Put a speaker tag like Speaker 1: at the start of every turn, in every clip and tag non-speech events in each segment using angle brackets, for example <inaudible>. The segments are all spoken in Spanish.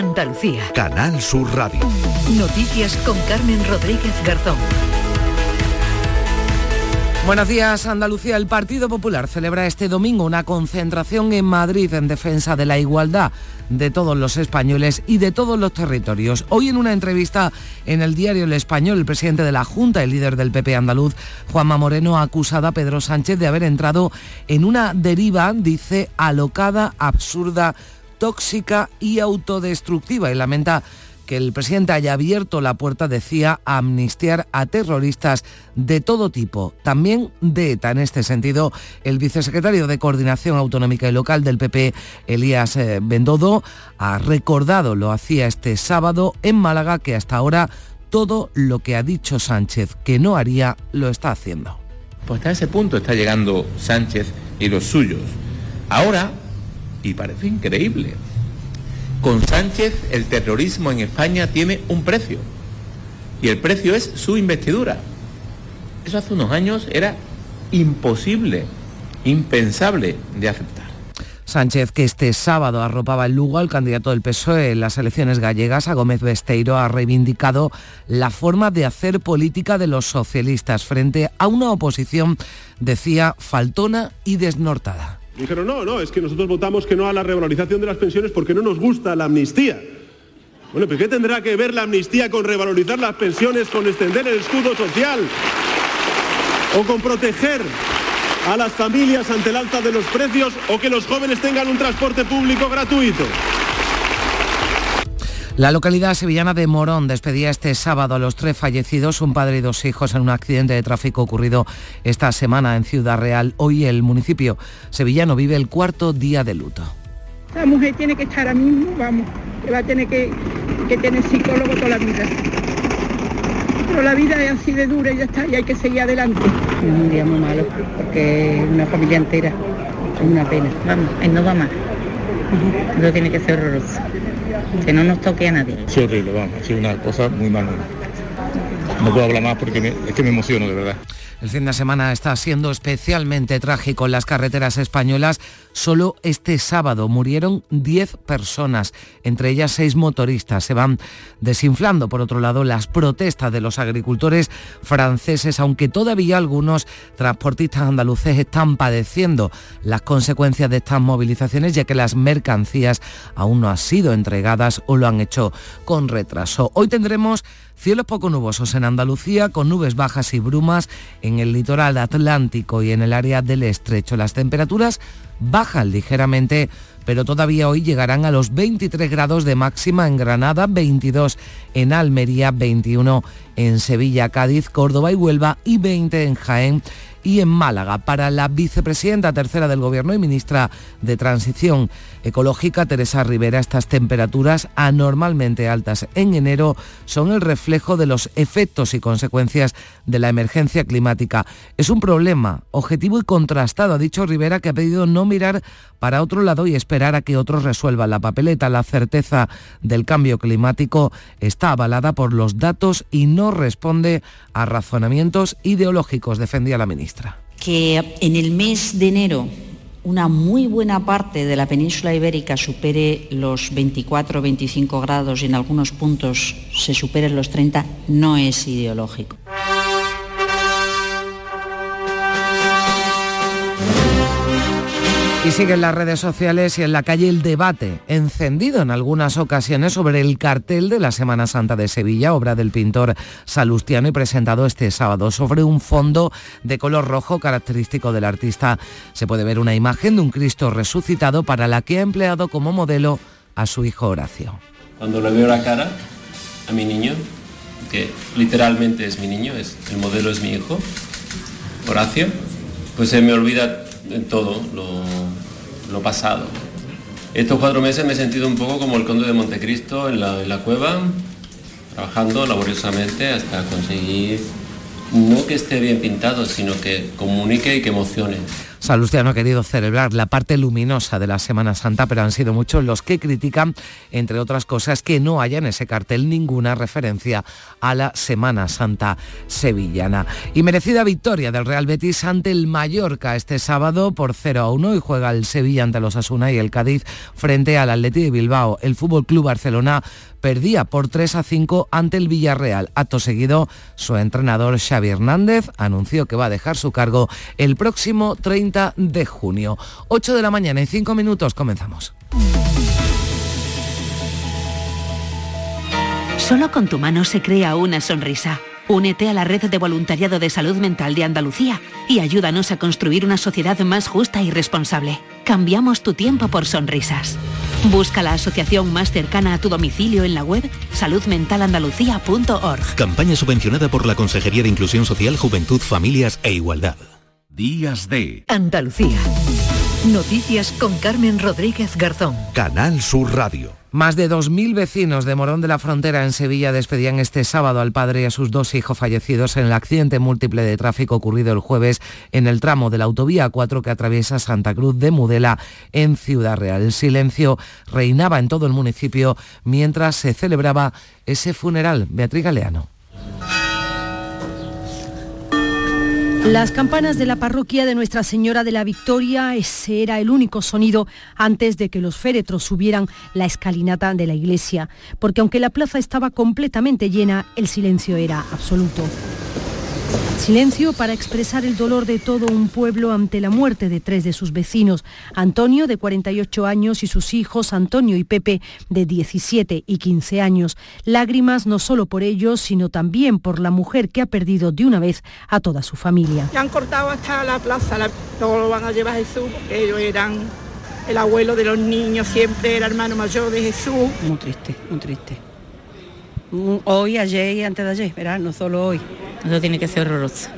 Speaker 1: Andalucía.
Speaker 2: Canal Sur Radio.
Speaker 1: Noticias con Carmen Rodríguez Garzón.
Speaker 3: Buenos días, Andalucía. El Partido Popular celebra este domingo una concentración en Madrid en defensa de la igualdad de todos los españoles y de todos los territorios. Hoy en una entrevista en el diario El Español, el presidente de la Junta, el líder del PP andaluz, Juanma Moreno, ha acusado a Pedro Sánchez de haber entrado en una deriva, dice, alocada, absurda, tóxica y autodestructiva y lamenta que el presidente haya abierto la puerta, decía, a amnistiar a terroristas de todo tipo, también de ETA. En este sentido, el vicesecretario de Coordinación Autonómica y Local del PP, Elías eh, Bendodo, ha recordado, lo hacía este sábado en Málaga, que hasta ahora todo lo que ha dicho Sánchez que no haría, lo está haciendo.
Speaker 4: Pues hasta ese punto está llegando Sánchez y los suyos. Ahora, y parece increíble, con Sánchez el terrorismo en España tiene un precio y el precio es su investidura. Eso hace unos años era imposible, impensable de aceptar.
Speaker 3: Sánchez, que este sábado arropaba el Lugo al candidato del PSOE en las elecciones gallegas, a Gómez Besteiro, ha reivindicado la forma de hacer política de los socialistas frente a una oposición, decía, faltona y desnortada.
Speaker 5: Dijeron, no, no, es que nosotros votamos que no a la revalorización de las pensiones porque no nos gusta la amnistía. Bueno, ¿pero qué tendrá que ver la amnistía con revalorizar las pensiones, con extender el escudo social o con proteger a las familias ante el alta de los precios o que los jóvenes tengan un transporte público gratuito?
Speaker 3: La localidad sevillana de Morón despedía este sábado a los tres fallecidos, un padre y dos hijos, en un accidente de tráfico ocurrido esta semana en Ciudad Real. Hoy el municipio sevillano vive el cuarto día de luto.
Speaker 6: La mujer tiene que estar ahora mismo, vamos, que va a tener que, que tener psicólogo toda la vida. Pero la vida es así de dura y ya está, y hay que seguir adelante.
Speaker 7: Es un día muy malo, porque una familia entera, es una pena. Vamos, él no va más. Eso tiene que ser horroroso. Que no nos toque a nadie.
Speaker 8: Sí, horrible, vamos, ha sido una cosa muy mala. No puedo hablar más porque es que me emociono, de verdad.
Speaker 3: El fin de semana está siendo especialmente trágico en las carreteras españolas. Solo este sábado murieron 10 personas, entre ellas 6 motoristas. Se van desinflando, por otro lado, las protestas de los agricultores franceses, aunque todavía algunos transportistas andaluces están padeciendo las consecuencias de estas movilizaciones, ya que las mercancías aún no han sido entregadas o lo han hecho con retraso. Hoy tendremos Cielos poco nubosos en Andalucía, con nubes bajas y brumas en el litoral atlántico y en el área del estrecho. Las temperaturas bajan ligeramente, pero todavía hoy llegarán a los 23 grados de máxima en Granada, 22 en Almería, 21 en Sevilla, Cádiz, Córdoba y Huelva y 20 en Jaén y en Málaga. Para la vicepresidenta tercera del Gobierno y ministra de Transición Ecológica, Teresa Rivera, estas temperaturas anormalmente altas en enero son el reflejo de los efectos y consecuencias de la emergencia climática. Es un problema objetivo y contrastado, ha dicho Rivera, que ha pedido no mirar para otro lado y esperar a que otros resuelvan la papeleta. La certeza del cambio climático está avalada por los datos y no responde a razonamientos ideológicos, defendía la ministra.
Speaker 9: Que en el mes de enero una muy buena parte de la península ibérica supere los 24 25 grados y en algunos puntos se superen los 30 no es ideológico.
Speaker 3: Y sigue en las redes sociales y en la calle el debate, encendido en algunas ocasiones sobre el cartel de la Semana Santa de Sevilla, obra del pintor Salustiano y presentado este sábado. Sobre un fondo de color rojo característico del artista se puede ver una imagen de un Cristo resucitado para la que ha empleado como modelo a su hijo Horacio.
Speaker 10: Cuando le veo la cara a mi niño, que literalmente es mi niño, es, el modelo es mi hijo, Horacio, pues se me olvida en todo lo, pasado. Estos cuatro meses me he sentido un poco como el conde de Montecristo en la, en la cueva, trabajando laboriosamente hasta conseguir no que esté bien pintado, sino que comunique y que emocione.
Speaker 3: Salustiano ha querido celebrar la parte luminosa de la Semana Santa, pero han sido muchos los que critican, entre otras cosas, que no haya en ese cartel ninguna referencia a la Semana Santa sevillana. Y merecida victoria del Real Betis ante el Mallorca este sábado por 0 a 1 y juega el Sevilla ante los Asuna y el Cádiz frente al Atleti de Bilbao. El Fútbol Club Barcelona perdía por 3 a 5 ante el Villarreal. Acto seguido, su entrenador Xavi Hernández anunció que va a dejar su cargo el próximo 30 de junio. 8 de la mañana y 5 minutos comenzamos.
Speaker 2: Solo con tu mano se crea una sonrisa. Únete a la red de voluntariado de salud mental de Andalucía y ayúdanos a construir una sociedad más justa y responsable. Cambiamos tu tiempo por sonrisas. Busca la asociación más cercana a tu domicilio en la web saludmentalandalucía.org.
Speaker 11: Campaña subvencionada por la Consejería de Inclusión Social, Juventud, Familias e Igualdad.
Speaker 12: Días de Andalucía. Noticias con Carmen Rodríguez Garzón.
Speaker 11: Canal Sur Radio.
Speaker 3: Más de 2.000 vecinos de Morón de la Frontera en Sevilla despedían este sábado al padre y a sus dos hijos fallecidos en el accidente múltiple de tráfico ocurrido el jueves en el tramo de la autovía 4 que atraviesa Santa Cruz de Mudela en Ciudad Real. El silencio reinaba en todo el municipio mientras se celebraba ese funeral. Beatriz Galeano.
Speaker 13: Las campanas de la parroquia de Nuestra Señora de la Victoria, ese era el único sonido antes de que los féretros subieran la escalinata de la iglesia, porque aunque la plaza estaba completamente llena, el silencio era absoluto. Silencio para expresar el dolor de todo un pueblo ante la muerte de tres de sus vecinos, Antonio de 48 años y sus hijos Antonio y Pepe de 17 y 15 años. Lágrimas no solo por ellos, sino también por la mujer que ha perdido de una vez a toda su familia.
Speaker 6: Ya han cortado hasta la plaza, todo lo van a llevar a Jesús, porque ellos eran el abuelo de los niños, siempre era hermano mayor de Jesús.
Speaker 14: Muy triste, muy triste. Hoy, ayer y antes de ayer, ¿verdad? No solo hoy.
Speaker 7: Eso tiene que ser horroroso.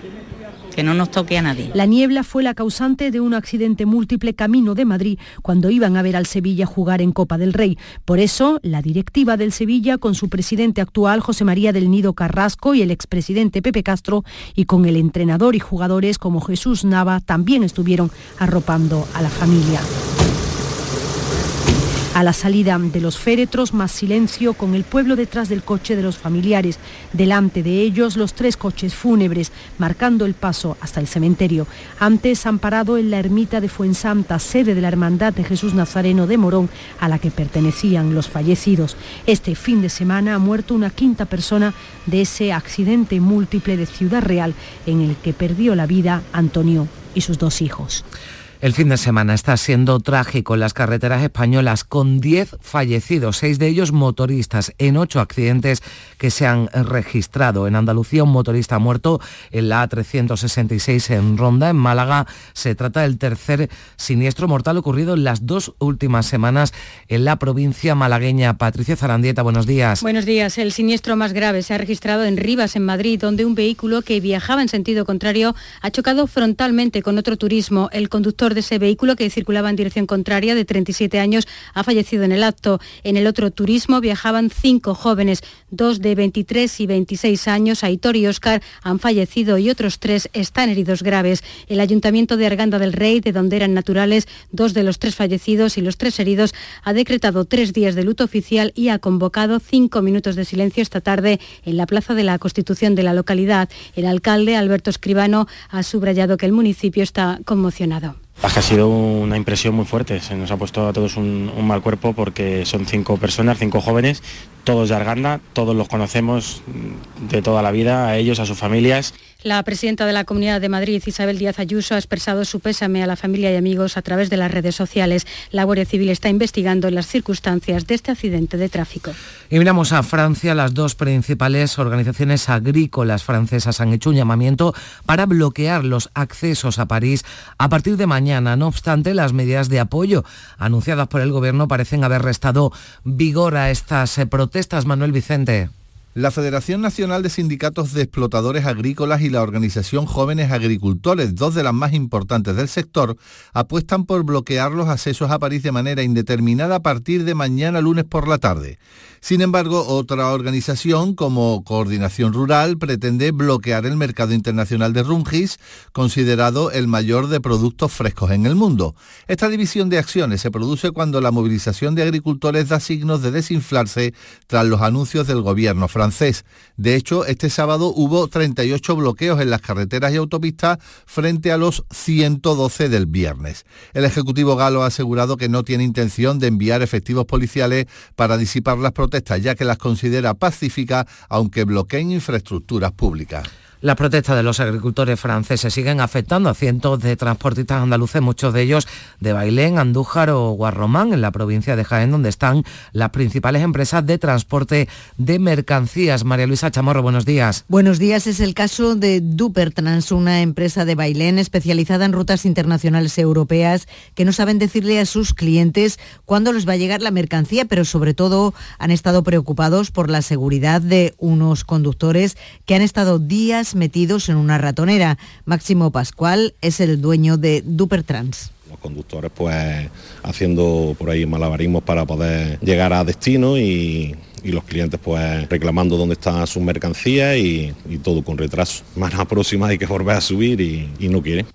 Speaker 7: Que no nos toque a nadie.
Speaker 13: La niebla fue la causante de un accidente múltiple camino de Madrid cuando iban a ver al Sevilla jugar en Copa del Rey. Por eso, la directiva del Sevilla, con su presidente actual José María del Nido Carrasco y el expresidente Pepe Castro, y con el entrenador y jugadores como Jesús Nava, también estuvieron arropando a la familia. A la salida de los féretros, más silencio con el pueblo detrás del coche de los familiares. Delante de ellos, los tres coches fúnebres, marcando el paso hasta el cementerio. Antes han parado en la ermita de Fuensanta, sede de la Hermandad de Jesús Nazareno de Morón, a la que pertenecían los fallecidos. Este fin de semana ha muerto una quinta persona de ese accidente múltiple de Ciudad Real, en el que perdió la vida Antonio y sus dos hijos.
Speaker 3: El fin de semana está siendo trágico en las carreteras españolas con 10 fallecidos, seis de ellos motoristas, en ocho accidentes que se han registrado. En Andalucía un motorista muerto en la A366 en Ronda, en Málaga. Se trata del tercer siniestro mortal ocurrido en las dos últimas semanas en la provincia malagueña. Patricia Zarandieta, buenos días.
Speaker 15: Buenos días. El siniestro más grave se ha registrado en Rivas, en Madrid, donde un vehículo que viajaba en sentido contrario ha chocado frontalmente con otro turismo. El conductor de ese vehículo que circulaba en dirección contraria de 37 años ha fallecido en el acto. En el otro turismo viajaban cinco jóvenes, dos de 23 y 26 años, Aitor y Oscar, han fallecido y otros tres están heridos graves. El Ayuntamiento de Arganda del Rey, de donde eran naturales dos de los tres fallecidos y los tres heridos, ha decretado tres días de luto oficial y ha convocado cinco minutos de silencio esta tarde en la Plaza de la Constitución de la localidad. El alcalde, Alberto Escribano, ha subrayado que el municipio está conmocionado.
Speaker 16: Ha sido una impresión muy fuerte, se nos ha puesto a todos un, mal cuerpo porque son cinco personas, cinco jóvenes, todos de Arganda, todos los conocemos de toda la vida, a ellos, a sus familias.
Speaker 15: La presidenta de la Comunidad de Madrid, Isabel Díaz Ayuso, ha expresado su pésame a la familia y amigos a través de las redes sociales. La Guardia Civil está investigando las circunstancias de este accidente de tráfico.
Speaker 3: Y miramos a Francia. Las dos principales organizaciones agrícolas francesas han hecho un llamamiento para bloquear los accesos a París a partir de mañana. No obstante, las medidas de apoyo anunciadas por el Gobierno parecen haber restado vigor a estas protestas. Manuel Vicente.
Speaker 17: La Federación Nacional de Sindicatos de Explotadores Agrícolas y la Organización Jóvenes Agricultores, dos de las más importantes del sector, apuestan por bloquear los accesos a París de manera indeterminada a partir de mañana lunes por la tarde. Sin embargo, otra organización como Coordinación Rural pretende bloquear el mercado internacional de Rungis, considerado el mayor de productos frescos en el mundo. Esta división de acciones se produce cuando la movilización de agricultores da signos de desinflarse tras los anuncios del gobierno francés. De hecho, este sábado hubo 38 bloqueos en las carreteras y autopistas frente a los 112 del viernes. El Ejecutivo galo ha asegurado que no tiene intención de enviar efectivos policiales para disipar las protestas ya que las considera pacíficas, aunque bloqueen infraestructuras públicas.
Speaker 3: Las protestas de los agricultores franceses siguen afectando a cientos de transportistas andaluces, muchos de ellos de Bailén, Andújar o Guarromán, en la provincia de Jaén, donde están las principales empresas de transporte de mercancías. María Luisa Chamorro, buenos días.
Speaker 18: Buenos días. Es el caso de Dupertrans, una empresa de Bailén especializada en rutas internacionales europeas que no saben decirle a sus clientes cuándo les va a llegar la mercancía, pero sobre todo han estado preocupados por la seguridad de unos conductores que han estado días metidos en una ratonera. Máximo Pascual es el dueño de Dupertrans
Speaker 19: los conductores pues haciendo por ahí malabarismos para poder llegar a destino y, los clientes pues reclamando dónde está su mercancía y, todo con retraso. Más próxima hay que volver a subir y, y no quiere.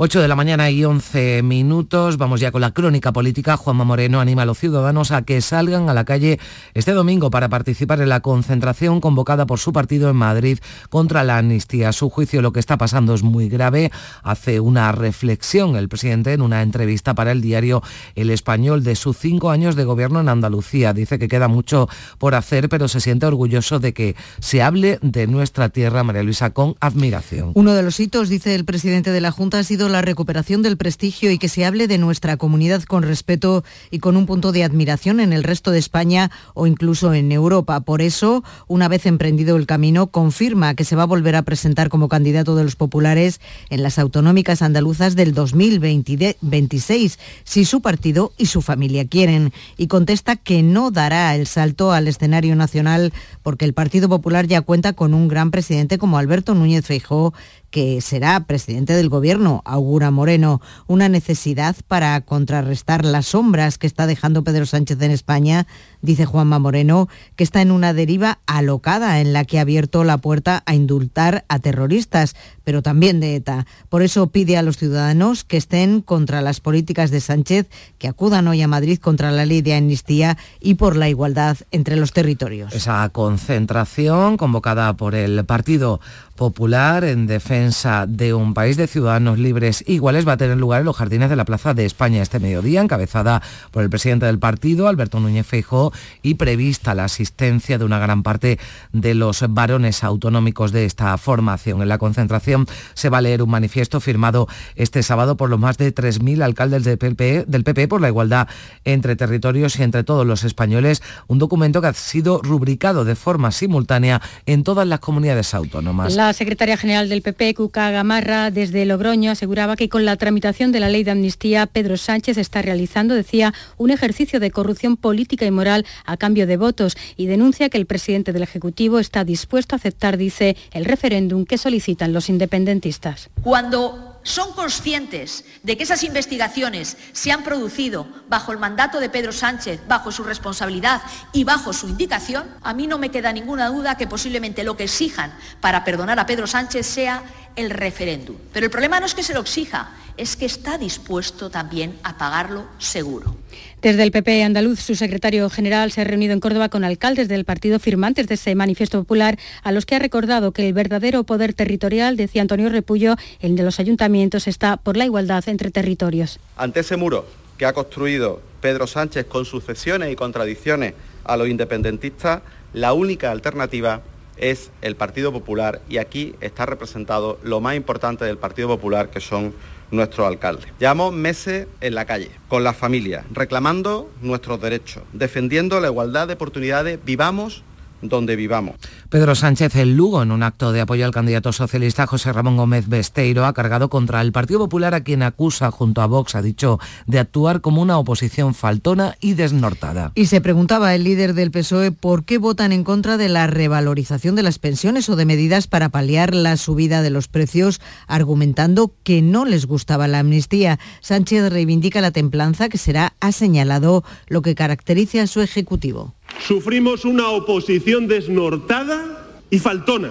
Speaker 3: 8 de la mañana y 11 minutos. Vamos ya con la crónica política. Juanma Moreno anima a los ciudadanos a que salgan a la calle este domingo para participar en la concentración convocada por su partido en Madrid contra la amnistía. A su juicio lo que está pasando es muy grave. Hace una reflexión el presidente en una entrevista para el diario El Español de sus cinco años de gobierno en Andalucía. Dice que queda mucho por hacer, pero se siente orgulloso de que se hable de nuestra tierra, María Luisa, con admiración.
Speaker 18: Uno de los hitos, dice el presidente de la Junta, ha sido la recuperación del prestigio y que se hable de nuestra comunidad con respeto y con un punto de admiración en el resto de España o incluso en Europa. Por eso, una vez emprendido el camino, confirma que se va a volver a presentar como candidato de los populares en las autonómicas andaluzas del 2026, si su partido y su familia quieren. Y contesta que no dará el salto al escenario nacional porque el Partido Popular ya cuenta con un gran presidente como Alberto Núñez Feijóo que será presidente del gobierno, augura Moreno, una necesidad para contrarrestar las sombras que está dejando Pedro Sánchez en España, dice Juanma Moreno, que está en una deriva alocada en la que ha abierto la puerta a indultar a terroristas, pero también de ETA. Por eso pide a los ciudadanos que estén contra las políticas de Sánchez, que acudan hoy a Madrid contra la ley de amnistía y por la igualdad entre los territorios.
Speaker 3: Esa concentración convocada por el Partido Popular en defensa de un país de ciudadanos libres iguales va a tener lugar en los jardines de la Plaza de España este mediodía, encabezada por el presidente del partido, Alberto Núñez Feijóo, y prevista la asistencia de una gran parte de los varones autonómicos de esta formación. En la concentración se va a leer un manifiesto firmado este sábado por los más de 3.000 alcaldes del PP, del PP por la igualdad entre territorios y entre todos los españoles, un documento que ha sido rubricado de forma simultánea en todas las comunidades autónomas.
Speaker 15: La secretaria general del PP, Cuca Gamarra, desde Logroño, aseguraba que con la tramitación de la ley de amnistía, Pedro Sánchez está realizando, decía, un ejercicio de corrupción política y moral a cambio de votos y denuncia que el presidente del Ejecutivo está dispuesto a aceptar, dice, el referéndum que solicitan los independentistas.
Speaker 20: Cuando son conscientes de que esas investigaciones se han producido bajo el mandato de Pedro Sánchez, bajo su responsabilidad y bajo su indicación, a mí no me queda ninguna duda que posiblemente lo que exijan para perdonar a Pedro Sánchez sea el referéndum. Pero el problema no es que se lo exija, es que está dispuesto también a pagarlo seguro.
Speaker 15: Desde el PP andaluz, su secretario general se ha reunido en Córdoba con alcaldes del partido firmantes de ese manifiesto popular, a los que ha recordado que el verdadero poder territorial, decía Antonio Repullo, el de los ayuntamientos, está por la igualdad entre territorios.
Speaker 21: Ante ese muro que ha construido Pedro Sánchez con sucesiones y contradicciones a los independentistas, la única alternativa es el Partido Popular y aquí está representado lo más importante del Partido Popular, que son nuestros alcaldes. Llevamos meses en la calle, con las familias, reclamando nuestros derechos, defendiendo la igualdad de oportunidades, vivamos
Speaker 22: donde vivamos.
Speaker 3: Pedro Sánchez el Lugo, en un acto de apoyo al candidato socialista José Ramón Gómez Besteiro, ha cargado contra el Partido Popular a quien acusa junto a Vox, ha dicho, de actuar como una oposición faltona y desnortada.
Speaker 18: Y se preguntaba el líder del PSOE por qué votan en contra de la revalorización de las pensiones o de medidas para paliar la subida de los precios, argumentando que no les gustaba la amnistía. Sánchez reivindica la templanza que será, ha señalado, lo que caracteriza a su ejecutivo.
Speaker 5: Sufrimos una oposición desnortada y faltona.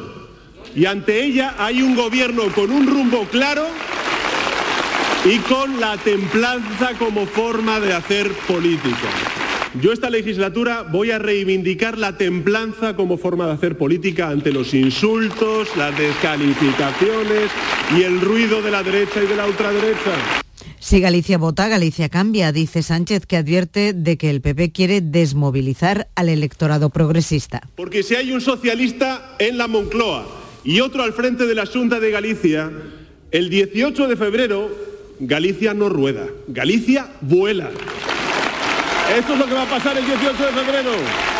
Speaker 5: Y ante ella hay un gobierno con un rumbo claro y con la templanza como forma de hacer política. Yo esta legislatura voy a reivindicar la templanza como forma de hacer política ante los insultos, las descalificaciones y el ruido de la derecha y de la ultraderecha.
Speaker 18: Si Galicia vota, Galicia cambia, dice Sánchez, que advierte de que el PP quiere desmovilizar al electorado progresista.
Speaker 5: Porque si hay un socialista en la Moncloa y otro al frente de la Junta de Galicia, el 18 de febrero Galicia no rueda, Galicia vuela. Esto es lo que va a pasar el 18 de febrero.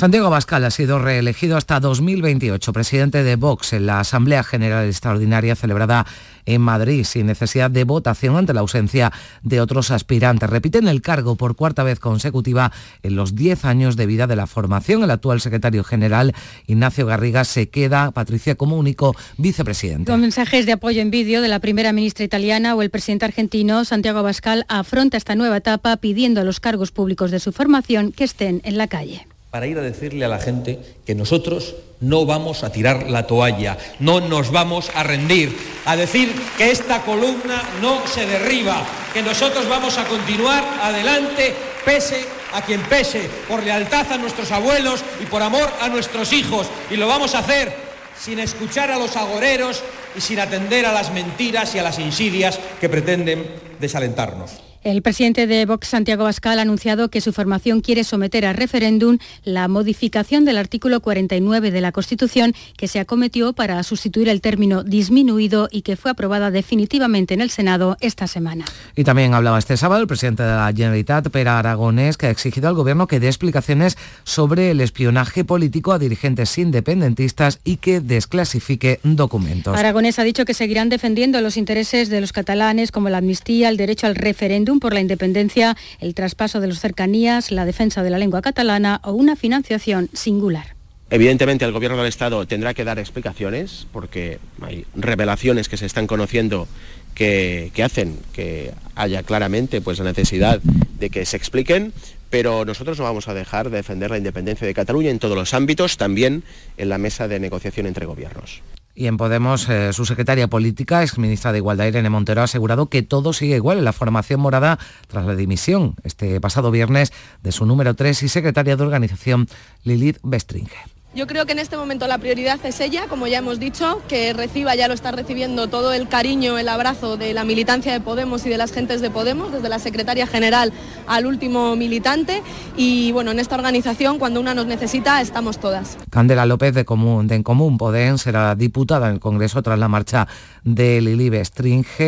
Speaker 3: Santiago Abascal ha sido reelegido hasta 2028 presidente de Vox en la Asamblea General Extraordinaria celebrada en Madrid sin necesidad de votación ante la ausencia de otros aspirantes. Repiten el cargo por cuarta vez consecutiva en los 10 años de vida de la formación. El actual secretario general Ignacio Garriga se queda, Patricia, como único vicepresidente.
Speaker 15: Con mensajes de apoyo en vídeo de la primera ministra italiana o el presidente argentino, Santiago Abascal afronta esta nueva etapa pidiendo a los cargos públicos de su formación que estén en la calle
Speaker 23: para ir a decirle a la gente que nosotros no vamos a tirar la toalla, no nos vamos a rendir, a decir que esta columna no se derriba, que nosotros vamos a continuar adelante pese a quien pese, por lealtad a nuestros abuelos y por amor a nuestros hijos, y lo vamos a hacer sin escuchar a los agoreros y sin atender a las mentiras y a las insidias que pretenden desalentarnos.
Speaker 15: El presidente de Vox, Santiago Bascal, ha anunciado que su formación quiere someter a referéndum la modificación del artículo 49 de la Constitución que se acometió para sustituir el término disminuido y que fue aprobada definitivamente en el Senado esta semana.
Speaker 3: Y también hablaba este sábado el presidente de la Generalitat, Pera Aragonés, que ha exigido al Gobierno que dé explicaciones sobre el espionaje político a dirigentes independentistas y que desclasifique documentos.
Speaker 15: Aragonés ha dicho que seguirán defendiendo los intereses de los catalanes como la amnistía, el derecho al referéndum por la independencia, el traspaso de las cercanías, la defensa de la lengua catalana o una financiación singular.
Speaker 24: Evidentemente el Gobierno del Estado tendrá que dar explicaciones porque hay revelaciones que se están conociendo que, hacen que haya claramente pues, la necesidad de que se expliquen, pero nosotros no vamos a dejar de defender la independencia de Cataluña en todos los ámbitos, también en la mesa de negociación entre gobiernos.
Speaker 3: Y en Podemos, eh, su secretaria política, exministra de Igualdad, Irene Montero, ha asegurado que todo sigue igual en la formación morada tras la dimisión este pasado viernes de su número 3 y secretaria de organización, Lilith Bestringe.
Speaker 25: Yo creo que en este momento la prioridad es ella, como ya hemos dicho, que reciba, ya lo está recibiendo todo el cariño, el abrazo de la militancia de Podemos y de las gentes de Podemos, desde la secretaria general al último militante. Y bueno, en esta organización, cuando una nos necesita, estamos todas.
Speaker 3: Candela López de, de En Común Podem será diputada en el Congreso tras la marcha de Lili.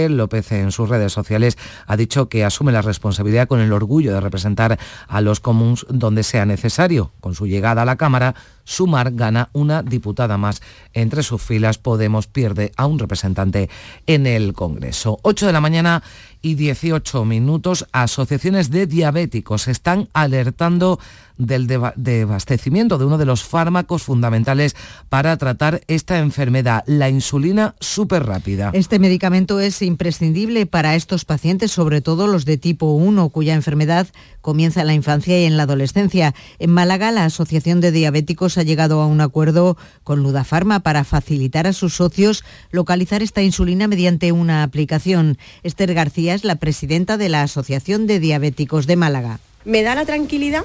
Speaker 3: López en sus redes sociales ha dicho que asume la responsabilidad con el orgullo de representar a los comuns donde sea necesario. Con su llegada a la Cámara, Sumar gana una diputada más. Entre sus filas Podemos pierde a un representante en el Congreso. 8 de la mañana y 18 minutos. Asociaciones de diabéticos están alertando del desabastecimiento de uno de los fármacos fundamentales para tratar esta enfermedad, la insulina súper rápida.
Speaker 18: Este medicamento es imprescindible para estos pacientes, sobre todo los de tipo 1, cuya enfermedad comienza en la infancia y en la adolescencia. En Málaga, la Asociación de Diabéticos ha llegado a un acuerdo con Ludafarma para facilitar a sus socios localizar esta insulina mediante una aplicación. Esther García es la presidenta de la Asociación de Diabéticos de Málaga.
Speaker 26: Me da la tranquilidad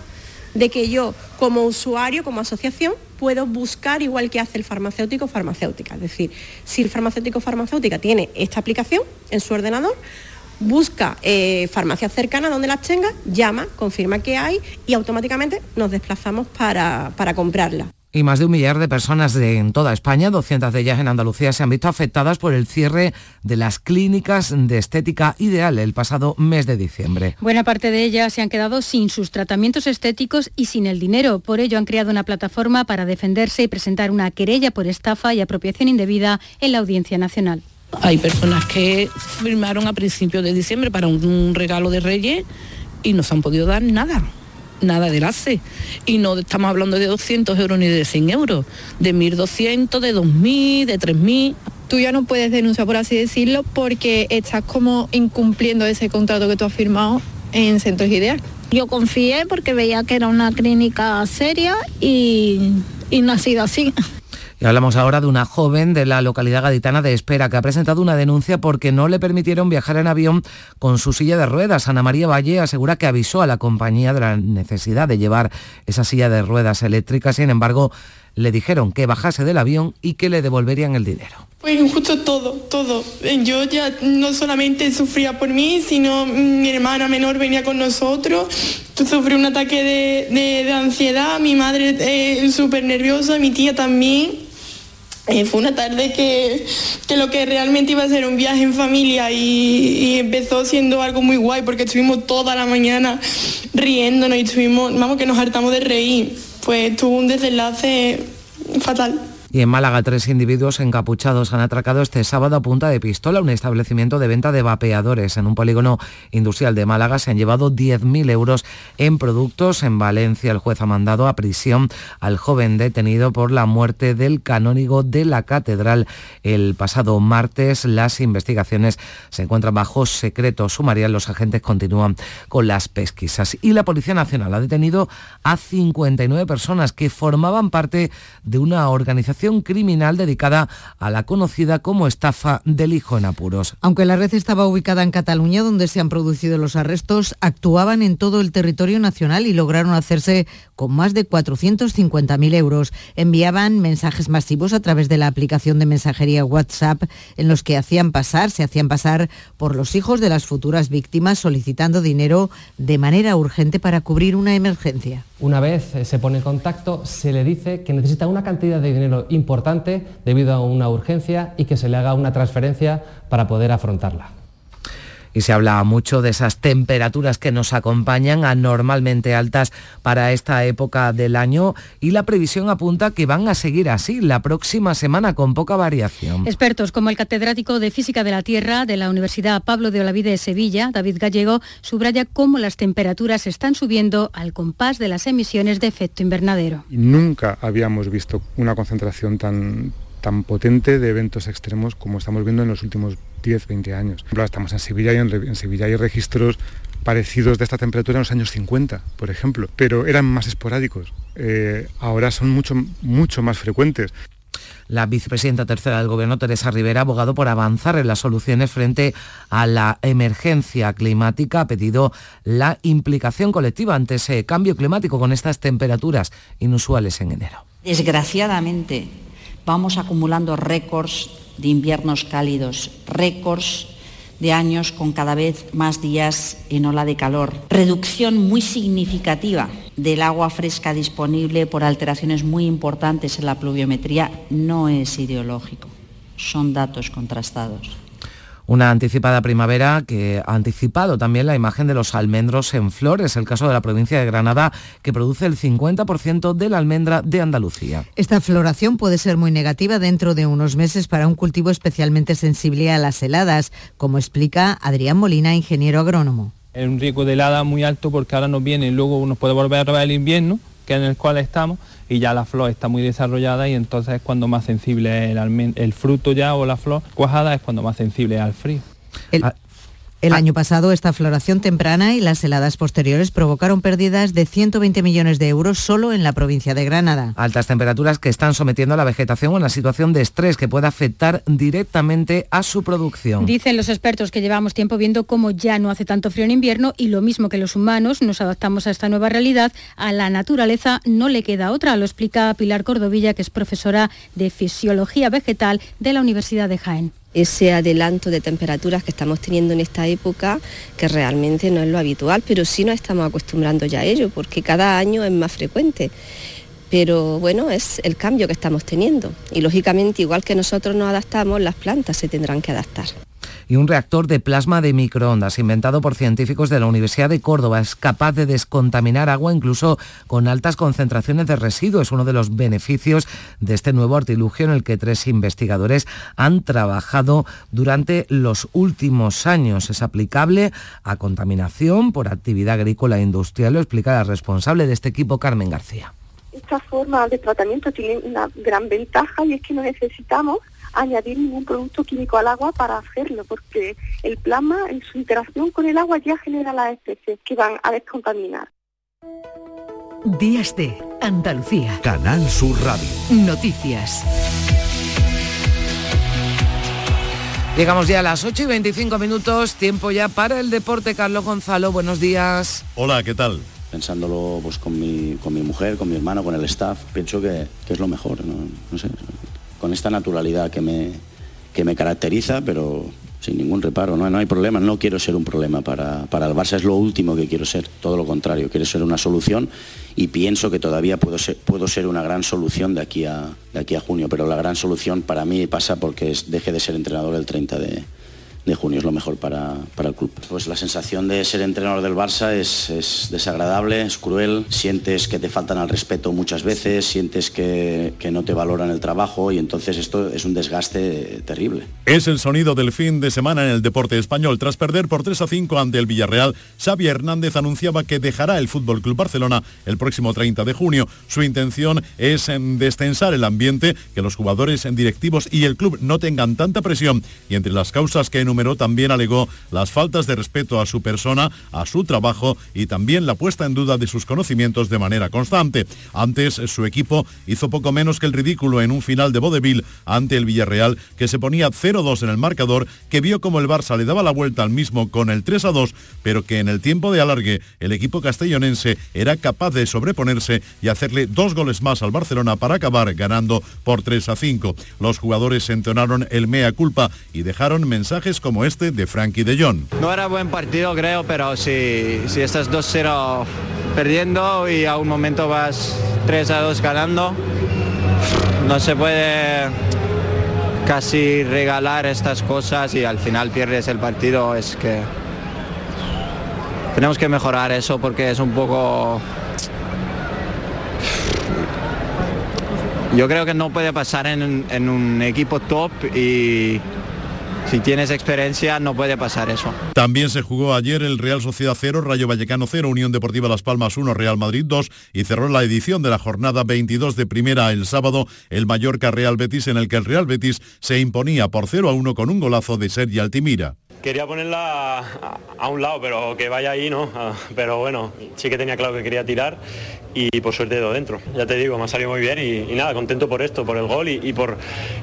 Speaker 26: de que yo como usuario, como asociación, puedo buscar igual que hace el farmacéutico farmacéutica. Es decir, si el farmacéutico farmacéutica tiene esta aplicación en su ordenador, busca eh, farmacias cercanas donde las tenga, llama, confirma que hay y automáticamente nos desplazamos para, para comprarla.
Speaker 3: Y más de un millar de personas de, en toda España, 200 de ellas en Andalucía, se han visto afectadas por el cierre de las clínicas de estética ideal el pasado mes de diciembre.
Speaker 15: Buena parte de ellas se han quedado sin sus tratamientos estéticos y sin el dinero. Por ello han creado una plataforma para defenderse y presentar una querella por estafa y apropiación indebida en la Audiencia Nacional.
Speaker 27: Hay personas que firmaron a principios de diciembre para un regalo de Reyes y no se han podido dar nada nada de hace. Y no estamos hablando de 200 euros ni de 100 euros, de 1.200, de 2.000, de 3.000.
Speaker 28: Tú ya no puedes denunciar, por así decirlo, porque estás como incumpliendo ese contrato que tú has firmado en Centros Ideal.
Speaker 29: Yo confié porque veía que era una clínica seria y, y no ha sido así.
Speaker 3: Y hablamos ahora de una joven de la localidad gaditana de Espera que ha presentado una denuncia porque no le permitieron viajar en avión con su silla de ruedas. Ana María Valle asegura que avisó a la compañía de la necesidad de llevar esa silla de ruedas eléctricas. Sin embargo, le dijeron que bajase del avión y que le devolverían el dinero.
Speaker 28: Pues justo todo, todo. Yo ya no solamente sufría por mí, sino mi hermana menor venía con nosotros. Sufrí un ataque de, ansiedad, mi madre eh, súper nerviosa, mi tía también. Eh, fue una tarde que, lo que realmente iba a ser un viaje en familia y, empezó siendo algo muy guay porque estuvimos toda la mañana riéndonos y estuvimos, vamos, que nos hartamos de reír. Pues tuvo un desenlace fatal.
Speaker 3: Y en Málaga, tres individuos encapuchados han atracado este sábado a punta de pistola un establecimiento de venta de vapeadores. En un polígono industrial de Málaga se han llevado 10.000 euros en productos. En Valencia, el juez ha mandado a prisión al joven detenido por la muerte del canónigo de la catedral el pasado martes. Las investigaciones se encuentran bajo secreto sumarial. Los agentes continúan con las pesquisas. Y la Policía Nacional ha detenido a 59 personas que formaban parte de una organización criminal dedicada a la conocida como estafa del hijo en apuros.
Speaker 18: Aunque la red estaba ubicada en Cataluña, donde se han producido los arrestos, actuaban en todo el territorio nacional y lograron hacerse con más de 450.000 euros. Enviaban mensajes masivos a través de la aplicación de mensajería WhatsApp en los que hacían pasar, se hacían pasar por los hijos de las futuras víctimas solicitando dinero de manera urgente para cubrir una emergencia.
Speaker 30: Una vez eh, se pone en contacto, se le dice que necesita una cantidad de dinero importante debido a una urgencia y que se le haga una transferencia para poder afrontarla
Speaker 3: y se habla mucho de esas temperaturas que nos acompañan anormalmente altas para esta época del año y la previsión apunta que van a seguir así la próxima semana con poca variación.
Speaker 15: Expertos como el catedrático de Física de la Tierra de la Universidad Pablo de Olavide de Sevilla, David Gallego, subraya cómo las temperaturas están subiendo al compás de las emisiones de efecto invernadero.
Speaker 31: Nunca habíamos visto una concentración tan tan potente de eventos extremos como estamos viendo en los últimos 10, 20 años. Estamos en Sevilla y en, Sevilla hay registros parecidos de esta temperatura en los años 50, por ejemplo, pero eran más esporádicos. Eh, ahora son mucho, mucho más frecuentes.
Speaker 3: La vicepresidenta tercera del Gobierno, Teresa Rivera, ha abogado por avanzar en las soluciones frente a la emergencia climática. Ha pedido la implicación colectiva ante ese cambio climático con estas temperaturas inusuales en enero.
Speaker 9: Desgraciadamente, vamos acumulando récords de inviernos cálidos, récords de años con cada vez más días en ola de calor, reducción muy significativa del agua fresca disponible por alteraciones muy importantes en la pluviometría, no es ideológico, son datos contrastados.
Speaker 3: Una anticipada primavera que ha anticipado también la imagen de los almendros en flor. Es el caso de la provincia de Granada, que produce el 50% de la almendra de Andalucía.
Speaker 18: Esta floración puede ser muy negativa dentro de unos meses para un cultivo especialmente sensible a las heladas, como explica Adrián Molina, ingeniero agrónomo.
Speaker 32: Es un riesgo de helada muy alto porque ahora nos viene y luego nos puede volver a robar el invierno, que en el cual estamos, y ya la flor está muy desarrollada y entonces es cuando más sensible el, el fruto ya o la flor cuajada es cuando más sensible al frío.
Speaker 18: Ah, el ah. año pasado esta floración temprana y las heladas posteriores provocaron pérdidas de 120 millones de euros solo en la provincia de Granada.
Speaker 3: Altas temperaturas que están sometiendo a la vegetación a una situación de estrés que puede afectar directamente a su producción.
Speaker 15: Dicen los expertos que llevamos tiempo viendo cómo ya no hace tanto frío en invierno y lo mismo que los humanos nos adaptamos a esta nueva realidad, a la naturaleza no le queda otra. Lo explica Pilar Cordovilla, que es profesora de Fisiología Vegetal de la Universidad de Jaén
Speaker 33: ese adelanto de temperaturas que estamos teniendo en esta época, que realmente no es lo habitual, pero sí nos estamos acostumbrando ya a ello, porque cada año es más frecuente. pero bueno, es el cambio que estamos teniendo y lógicamente igual que nosotros nos adaptamos, las plantas se tendrán que adaptar
Speaker 3: y un reactor de plasma de microondas inventado por científicos de la Universidad de Córdoba. Es capaz de descontaminar agua incluso con altas concentraciones de residuos. Es uno de los beneficios de este nuevo artilugio en el que tres investigadores han trabajado durante los últimos años. Es aplicable a contaminación por actividad agrícola e industrial, lo explica la responsable de este equipo, Carmen García.
Speaker 34: Esta forma de tratamiento tiene una gran ventaja y es que no necesitamos añadir ningún producto químico al agua para hacerlo, porque el plasma en su interacción con el agua ya genera las especies que van a descontaminar.
Speaker 35: Días de Andalucía.
Speaker 36: Canal Sur Radio.
Speaker 35: Noticias.
Speaker 3: Llegamos ya a las 8 y 25 minutos, tiempo ya para el deporte. Carlos Gonzalo, buenos días.
Speaker 16: Hola, ¿qué tal?
Speaker 37: Pensándolo pues, con, mi, con mi mujer, con mi hermano, con el staff, pienso que, es lo mejor. no sé, con esta naturalidad que me, que me caracteriza, pero sin ningún reparo, no, no hay problema, no quiero ser un problema para, para, el Barça, es lo último que quiero ser, todo lo contrario, quiero ser una solución y pienso que todavía puedo ser, puedo ser una gran solución de aquí, a, de aquí a junio, pero la gran solución para mí pasa porque deje de ser entrenador el 30 de, de junio es lo mejor para, el club. Pues la sensación de ser entrenador del Barça es, desagradable, es cruel, sientes que te faltan al respeto muchas veces, sientes que, que, no te valoran el trabajo y entonces esto es un desgaste terrible.
Speaker 16: Es el sonido del fin de semana en el deporte español. Tras perder por 3 a 5 ante el Villarreal, Xavi Hernández anunciaba que dejará el Fútbol Club Barcelona el próximo 30 de junio. Su intención es destensar el ambiente, que los jugadores directivos y el club no tengan tanta presión y entre las causas que enumeró también alegó las faltas de respeto a su persona, a su trabajo y también la puesta en duda de sus conocimientos de manera constante. Antes su equipo hizo poco menos que el ridículo en un final de vodevil ante el Villarreal que se ponía 0-2 en el marcador, que vio como el Barça le daba la vuelta al mismo con el 3-2, pero que en el tiempo de alargue el equipo castellonense era capaz de sobreponerse y hacerle dos goles más al Barcelona para acabar ganando por 3-5. Los jugadores entonaron el mea culpa y dejaron mensajes como este de Frankie de Jong.
Speaker 38: No era buen partido creo, pero si, si estás 2-0 perdiendo y a un momento vas 3-2 ganando, no se puede casi regalar estas cosas y al final pierdes el partido, es que tenemos que mejorar eso porque es un poco... Yo creo que no puede pasar en, en un equipo top y si tienes experiencia no puede pasar eso.
Speaker 16: También se jugó ayer el Real Sociedad 0, Rayo Vallecano 0, Unión Deportiva Las Palmas 1, Real Madrid 2 y cerró la edición de la jornada 22 de primera el sábado el Mallorca Real Betis en el que el Real Betis se imponía por 0 a 1 con un golazo de Sergi Altimira.
Speaker 39: Quería ponerla a, un lado, pero que vaya ahí, ¿no? Ah, pero bueno, sí que tenía claro que quería tirar y por suerte de dentro. Ya te digo, me ha salido muy bien y, nada, contento por esto, por el gol y, por,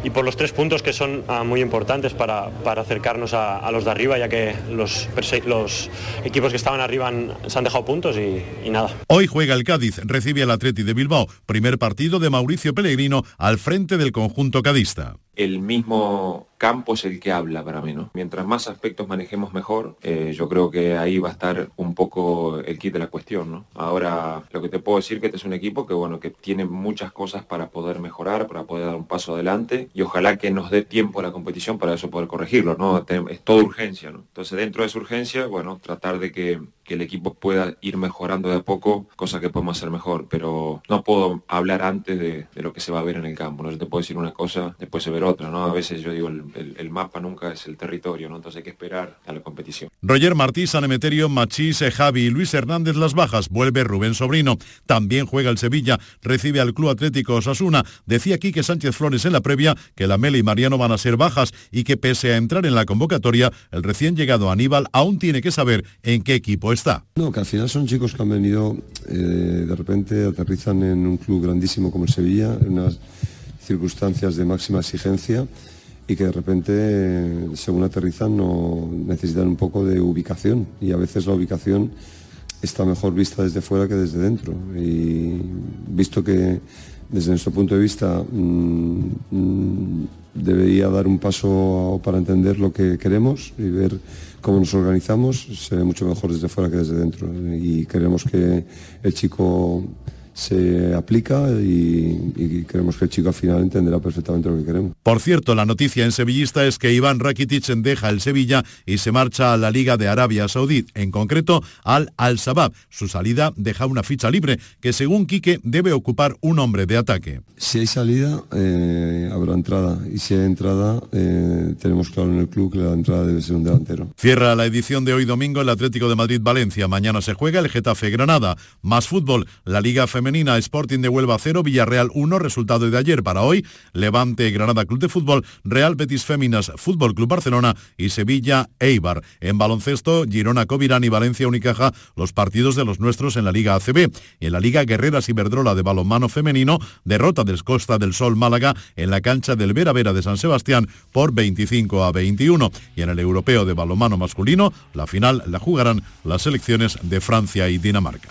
Speaker 39: y por los tres puntos que son ah, muy importantes para, acercarnos a, los de arriba, ya que los, los equipos que estaban arriba se han dejado puntos y, nada.
Speaker 16: Hoy juega el Cádiz, recibe al Atleti de Bilbao, primer partido de Mauricio Pellegrino al frente del conjunto cadista
Speaker 40: el mismo campo es el que habla para mí, ¿no? Mientras más aspectos manejemos mejor, eh, yo creo que ahí va a estar un poco el kit de la cuestión, ¿no? Ahora, lo que te puedo decir que este es un equipo que, bueno, que tiene muchas cosas para poder mejorar, para poder dar un paso adelante y ojalá que nos dé tiempo la competición para eso poder corregirlo, ¿no? Es toda urgencia, ¿no? Entonces, dentro de esa urgencia, bueno, tratar de que, el equipo pueda ir mejorando de a poco, cosa que podemos hacer mejor, pero no puedo hablar antes de, lo que se va a ver en el campo, ¿no? Yo te puedo decir una cosa, después se ver otra, ¿no? A veces yo digo, el, mapa nunca es el territorio, ¿no? Entonces hay que esperar a la competición.
Speaker 16: Roger Martí, San Emeterio, Machís, Javi y Luis Hernández las bajas, vuelve Rubén Sobrino. También juega el Sevilla, recibe al Club Atlético Osasuna. Decía aquí que Sánchez Flores en la previa que la Mele y Mariano van a ser bajas y que pese a entrar en la convocatoria, el recién llegado Aníbal aún tiene que saber en qué equipo está.
Speaker 21: No, que al final son chicos que han venido, eh, de repente aterrizan en un club grandísimo como el Sevilla, en unas circunstancias de máxima exigencia y que de repente, según aterrizan, no necesitan un poco de ubicación y a veces la ubicación está mejor vista desde fuera que desde dentro. Y visto que desde nuestro punto de vista mm, mm, debería dar un paso para entender lo que queremos y ver cómo nos organizamos, se ve mucho mejor desde fuera que desde dentro. Y queremos que el chico se aplica y, y creemos que el chico al final entenderá perfectamente lo que queremos.
Speaker 16: Por cierto, la noticia en sevillista es que Iván Rakitic deja el Sevilla y se marcha a la Liga de Arabia Saudí, en concreto al Al-Shabaab. Su salida deja una ficha libre que según Quique debe ocupar un hombre de ataque.
Speaker 21: Si hay salida, eh, habrá entrada y si hay entrada, eh, tenemos claro en el club que la entrada debe ser un delantero.
Speaker 16: Cierra la edición de hoy domingo el Atlético de Madrid-Valencia. Mañana se juega el Getafe-Granada. Más fútbol, la Liga Femenina Sporting de Huelva 0, Villarreal 1, resultado de ayer para hoy, Levante Granada Club de Fútbol, Real Betis Féminas Fútbol Club Barcelona y Sevilla Eibar. En baloncesto, Girona Covirán y Valencia Unicaja, los partidos de los nuestros en la Liga ACB. Y en la Liga Guerreras Iberdrola de balonmano femenino, derrota del Costa del Sol Málaga en la cancha del Vera Vera de San Sebastián por 25 a 21. Y en el europeo de balonmano masculino, la final la jugarán las selecciones de Francia y Dinamarca.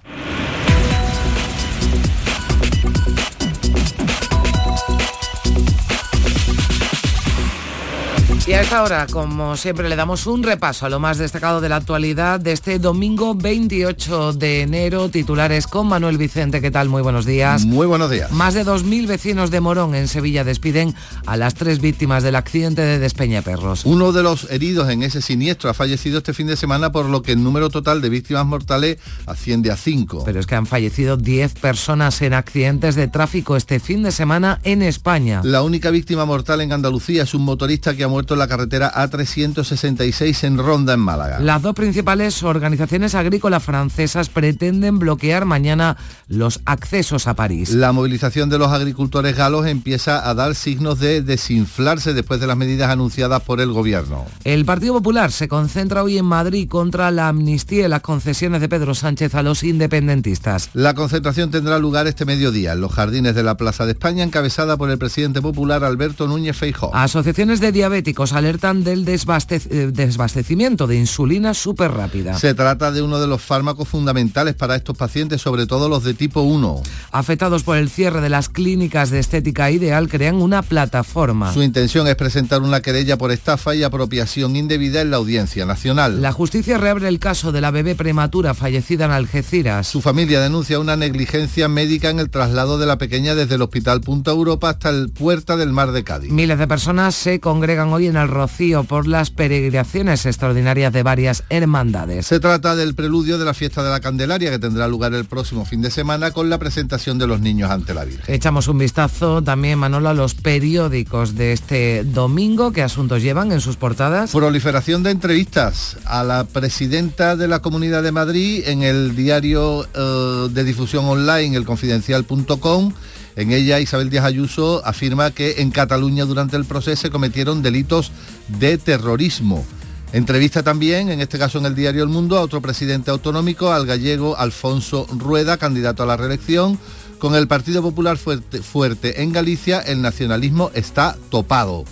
Speaker 3: Y a esta hora, como siempre, le damos un repaso a lo más destacado de la actualidad de este domingo 28 de enero. Titulares con Manuel Vicente. ¿Qué tal? Muy buenos días.
Speaker 17: Muy buenos días.
Speaker 3: Más de 2.000 vecinos de Morón en Sevilla despiden a las tres víctimas del accidente de Despeñaperros.
Speaker 17: Uno de los heridos en ese siniestro ha fallecido este fin de semana, por lo que el número total de víctimas mortales asciende a 5.
Speaker 3: Pero es que han fallecido 10 personas en accidentes de tráfico este fin de semana en España.
Speaker 17: La única víctima mortal en Andalucía es un motorista que ha muerto en la carretera A366 en Ronda, en Málaga.
Speaker 3: Las dos principales organizaciones agrícolas francesas pretenden bloquear mañana los accesos a París.
Speaker 17: La movilización de los agricultores galos empieza a dar signos de desinflarse después de las medidas anunciadas por el gobierno.
Speaker 3: El Partido Popular se concentra hoy en Madrid contra la amnistía y las concesiones de Pedro Sánchez a los independentistas.
Speaker 17: La concentración tendrá lugar este mediodía en los jardines de la Plaza de España, encabezada por el presidente popular Alberto Núñez Feijóo.
Speaker 3: Asociaciones de diabéticos alertan del eh, desbastecimiento de insulina súper rápida.
Speaker 17: Se trata de uno de los fármacos fundamentales para estos pacientes, sobre todo los de tipo 1.
Speaker 3: Afectados por el cierre de las clínicas de estética ideal crean una plataforma.
Speaker 17: Su intención es presentar una querella por estafa y apropiación indebida en la Audiencia Nacional.
Speaker 3: La justicia reabre el caso de la bebé prematura fallecida en Algeciras.
Speaker 17: Su familia denuncia una negligencia médica en el traslado de la pequeña desde el Hospital Punta Europa hasta el Puerta del Mar de Cádiz.
Speaker 3: Miles de personas se congregan hoy en el Rocío por las peregrinaciones extraordinarias de varias hermandades.
Speaker 17: Se trata del preludio de la fiesta de la Candelaria que tendrá lugar el próximo fin de semana con la presentación de los niños ante la Virgen.
Speaker 3: Echamos un vistazo también, Manolo, a los periódicos de este domingo. ¿Qué asuntos llevan en sus portadas?
Speaker 17: Proliferación de entrevistas a la presidenta de la Comunidad de Madrid en el diario eh, de difusión online, elconfidencial.com en ella, Isabel Díaz Ayuso afirma que en Cataluña durante el proceso se cometieron delitos de terrorismo. Entrevista también, en este caso en el diario El Mundo, a otro presidente autonómico, al gallego Alfonso Rueda, candidato a la reelección. Con el Partido Popular fuerte, en Galicia, el nacionalismo está topado.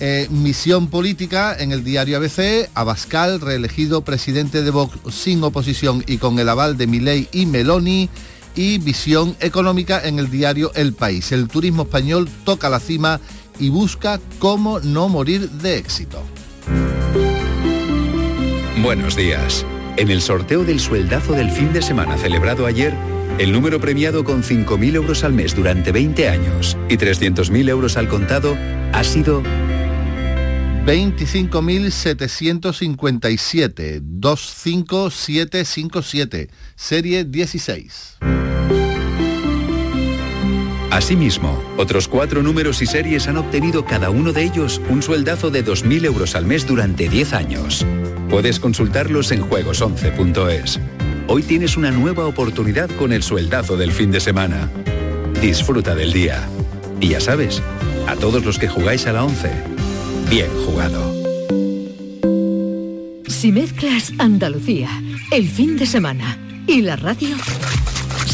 Speaker 17: Eh, misión política en el diario ABC, Abascal, reelegido presidente de Vox sin oposición y con el aval de Milei y Meloni y visión económica en el diario El País. El turismo español toca la cima y busca cómo no morir de éxito.
Speaker 36: Buenos días. En el sorteo del sueldazo del fin de semana celebrado ayer, el número premiado con 5.000 euros al mes durante 20 años y 300.000 euros al contado ha sido
Speaker 17: 25.757, 25757, serie 16.
Speaker 36: Asimismo, otros cuatro números y series han obtenido cada uno de ellos un sueldazo de 2.000 euros al mes durante 10 años. Puedes consultarlos en juegos11.es. Hoy tienes una nueva oportunidad con el sueldazo del fin de semana. Disfruta del día. Y ya sabes, a todos los que jugáis a la 11, bien jugado.
Speaker 35: Si mezclas Andalucía, el fin de semana y la radio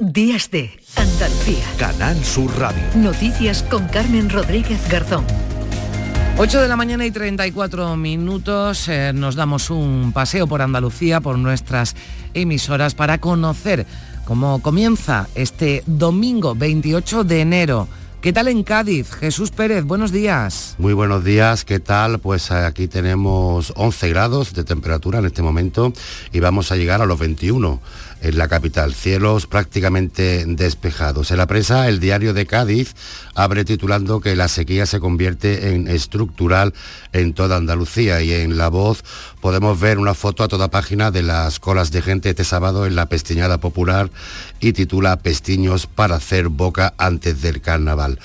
Speaker 35: Días de Andalucía.
Speaker 11: Canal Sur Radio.
Speaker 35: Noticias con Carmen Rodríguez Garzón.
Speaker 3: 8 de la mañana y 34 minutos eh, nos damos un paseo por Andalucía, por nuestras emisoras, para conocer cómo comienza este domingo 28 de enero. ¿Qué tal en Cádiz? Jesús Pérez, buenos días.
Speaker 41: Muy buenos días, ¿qué tal? Pues aquí tenemos 11 grados de temperatura en este momento y vamos a llegar a los 21 en la capital. Cielos prácticamente despejados. En la prensa, el diario de Cádiz abre titulando que la sequía se convierte en estructural en toda Andalucía y en La Voz podemos ver una foto a toda página de las colas de gente este sábado en la Pestiñada Popular y titula Pestiños para hacer boca antes del carnaval.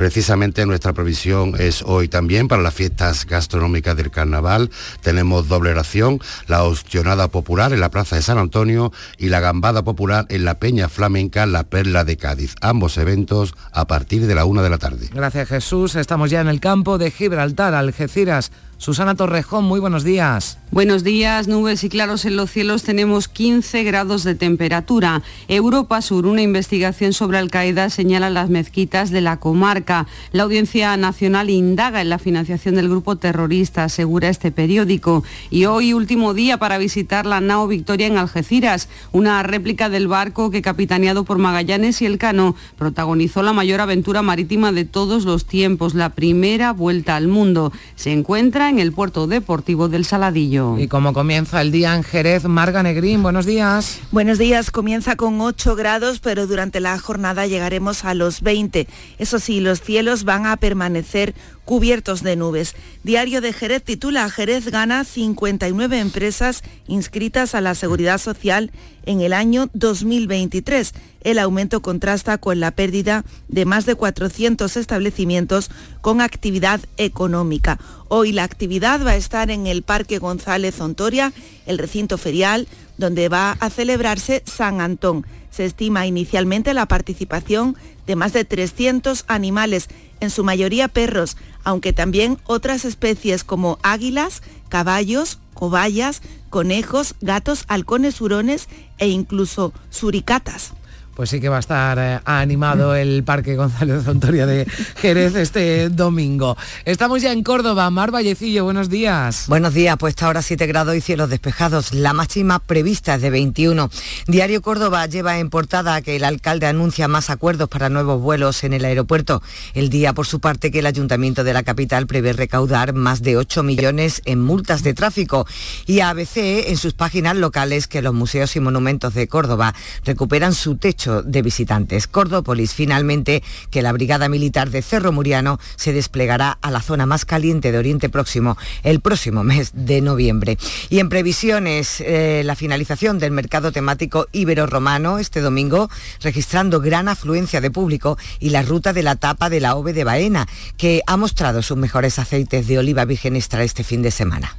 Speaker 41: Precisamente nuestra previsión es hoy también para las fiestas gastronómicas del carnaval. Tenemos doble ración, la ostionada popular en la Plaza de San Antonio y la gambada popular en la Peña Flamenca La Perla de Cádiz. Ambos eventos a partir de la una de la tarde.
Speaker 3: Gracias Jesús. Estamos ya en el campo de Gibraltar, Algeciras. Susana Torrejón, muy buenos días.
Speaker 42: Buenos días, nubes y claros en los cielos, tenemos 15 grados de temperatura. Europa Sur, una investigación sobre Al-Qaeda señala las mezquitas de la comarca. La Audiencia Nacional indaga en la financiación del grupo terrorista, asegura este periódico. Y hoy, último día para visitar la Nao Victoria en Algeciras, una réplica del barco que capitaneado por Magallanes y Elcano protagonizó la mayor aventura marítima de todos los tiempos, la primera vuelta al mundo. Se encuentra en el puerto deportivo del Saladillo.
Speaker 3: Y como comienza el día en Jerez, Marga Negrín, buenos días.
Speaker 43: Buenos días, comienza con 8 grados, pero durante la jornada llegaremos a los 20. Eso sí, los cielos van a permanecer cubiertos de nubes. Diario de Jerez titula Jerez gana 59 empresas inscritas a la Seguridad Social en el año 2023. El aumento contrasta con la pérdida de más de 400 establecimientos con actividad económica. Hoy la actividad va a estar en el Parque González Ontoria, el recinto ferial, donde va a celebrarse San Antón. Se estima inicialmente la participación de más de 300 animales, en su mayoría perros, aunque también otras especies como águilas, caballos, cobayas, conejos, gatos, halcones, hurones e incluso suricatas
Speaker 3: pues sí que va a estar eh, animado el Parque González Ontoria de Jerez este <laughs> domingo. Estamos ya en Córdoba. Mar Vallecillo, buenos días.
Speaker 44: Buenos días, pues está ahora 7 grados y cielos despejados. La máxima prevista es de 21. Diario Córdoba lleva en portada que el alcalde anuncia más acuerdos para nuevos vuelos en el aeropuerto. El día, por su parte, que el ayuntamiento de la capital prevé recaudar más de 8 millones en multas de tráfico. Y ABC en sus páginas locales que los museos y monumentos de Córdoba recuperan su techo de visitantes. Cordópolis, finalmente, que la Brigada Militar de Cerro Muriano se desplegará a la zona más caliente de Oriente Próximo el próximo mes de noviembre. Y en previsiones, eh, la finalización del mercado temático ibero-romano este domingo, registrando gran afluencia de público y la ruta de la tapa de la OVE de Baena, que ha mostrado sus mejores aceites de oliva virgen extra este fin de semana.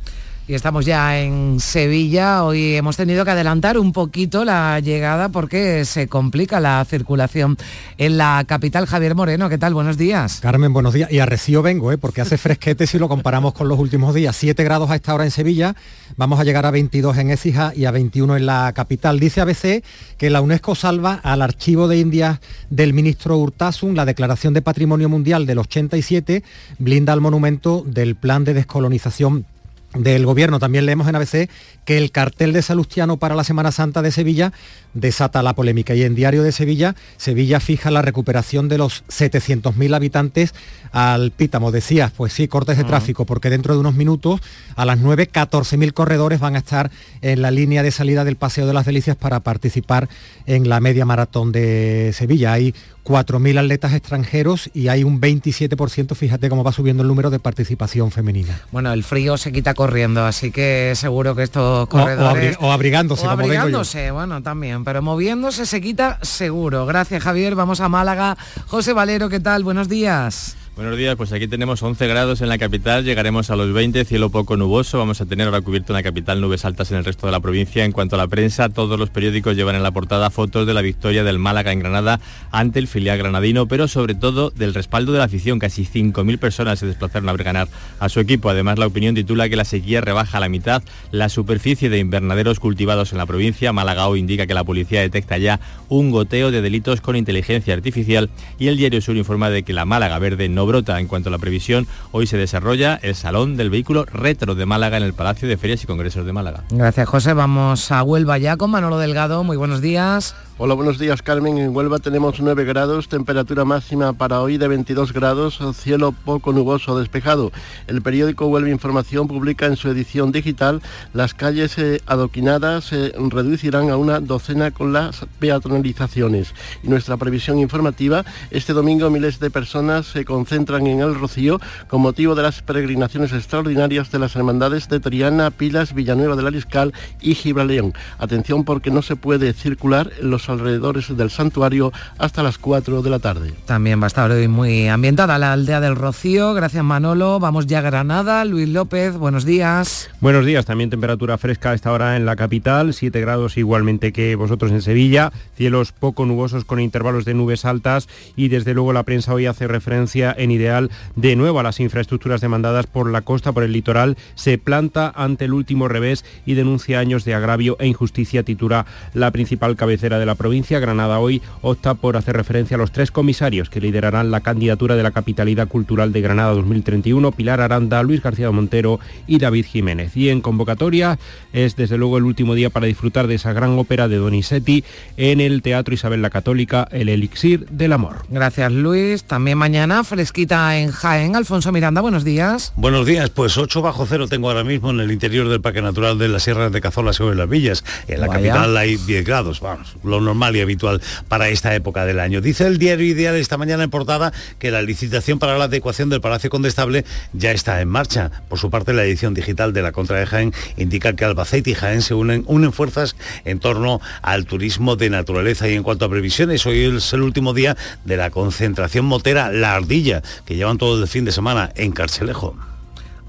Speaker 3: Y estamos ya en Sevilla. Hoy hemos tenido que adelantar un poquito la llegada porque se complica la circulación en la capital. Javier Moreno, ¿qué tal? Buenos días.
Speaker 45: Carmen, buenos días. Y a Recibo vengo, ¿eh? porque hace fresquete si lo comparamos con los últimos días. 7 grados a esta hora en Sevilla. Vamos a llegar a 22 en Écija y a 21 en la capital. Dice ABC que la UNESCO salva al archivo de Indias del ministro Urtasun la declaración de Patrimonio Mundial del 87, blinda el monumento del plan de descolonización del gobierno. También leemos en ABC que el cartel de Salustiano para la Semana Santa de Sevilla desata la polémica. Y en Diario de Sevilla, Sevilla fija la recuperación de los 700.000 habitantes al Pítamo. Decías, pues sí, cortes de tráfico, porque dentro de unos minutos, a las 9, 14.000 corredores van a estar en la línea de salida del Paseo de las Delicias para participar en la media maratón de Sevilla. Hay 4.000 atletas extranjeros y hay un 27%, fíjate cómo va subiendo el número de participación femenina.
Speaker 3: Bueno, el frío se quita corriendo, así que seguro que estos corredores...
Speaker 45: O, abrigándose,
Speaker 3: o abrigándose, bueno, también, pero moviéndose se quita seguro. Gracias, Javier. Vamos a Málaga. José Valero, ¿qué tal? Buenos días.
Speaker 40: Buenos días, pues aquí tenemos 11 grados en la capital, llegaremos a los 20, cielo poco nuboso, vamos a tener ahora cubierto en la capital nubes altas en el resto de la provincia. En cuanto a la prensa, todos los periódicos llevan en la portada fotos de la victoria del Málaga en Granada ante el filial granadino, pero sobre todo del respaldo de la afición. Casi 5.000 personas se desplazaron a ver ganar a su equipo. Además, la opinión titula que la sequía rebaja a la mitad la superficie de invernaderos cultivados en la provincia. Málaga hoy indica que la policía detecta ya un goteo de delitos con inteligencia artificial y el diario Sur informa de que la Málaga Verde no En cuanto a la previsión, hoy se desarrolla el Salón del Vehículo Retro de Málaga en el Palacio de Ferias y Congresos de Málaga.
Speaker 3: Gracias, José. Vamos a Huelva ya con Manolo Delgado. Muy buenos días.
Speaker 46: Hola, buenos días Carmen. En Huelva tenemos 9 grados, temperatura máxima para hoy de 22 grados, cielo poco nuboso despejado. El periódico Huelva Información publica en su edición digital las calles eh, adoquinadas se reducirán a una docena con las peatonalizaciones. Y nuestra previsión informativa, este domingo miles de personas se concentran en el Rocío con motivo de las peregrinaciones extraordinarias de las hermandades de Triana, Pilas, Villanueva del Aliscal y Gibraleón. Atención porque no se puede circular los alrededores del santuario hasta las 4 de la tarde.
Speaker 3: También va a estar hoy muy ambientada la aldea del Rocío. Gracias Manolo. Vamos ya a Granada. Luis López, buenos días.
Speaker 47: Buenos días. También temperatura fresca a esta hora en la capital. 7 grados igualmente que vosotros en Sevilla. Cielos poco nubosos con intervalos de nubes altas y desde luego la prensa hoy hace referencia en ideal de nuevo a las infraestructuras demandadas por la costa, por el litoral. Se planta ante el último revés y denuncia años de agravio e injusticia, titula la principal cabecera de la provincia, Granada hoy opta por hacer referencia a los tres comisarios que liderarán la candidatura de la capitalidad cultural de Granada 2031, Pilar Aranda, Luis García Montero y David Jiménez. Y en convocatoria es desde luego el último día para disfrutar de esa gran ópera de Donizetti en el Teatro Isabel la Católica, El Elixir del Amor.
Speaker 3: Gracias Luis. También mañana fresquita en Jaén. Alfonso Miranda, buenos días.
Speaker 48: Buenos días, pues 8 bajo cero tengo ahora mismo en el interior del Parque Natural de la Sierra de Cazorla sobre las Villas. En la capital hay 10 grados, vamos, lo normal y habitual para esta época del año. Dice el diario Ideal esta mañana en portada que la licitación para la adecuación del Palacio Condestable ya está en marcha. Por su parte, la edición digital de la Contra de Jaén indica que Albacete y Jaén se unen, unen fuerzas en torno al turismo de naturaleza. Y en cuanto a previsiones, hoy es el último día de la concentración motera La Ardilla, que llevan todo el fin de semana en Carcelejo.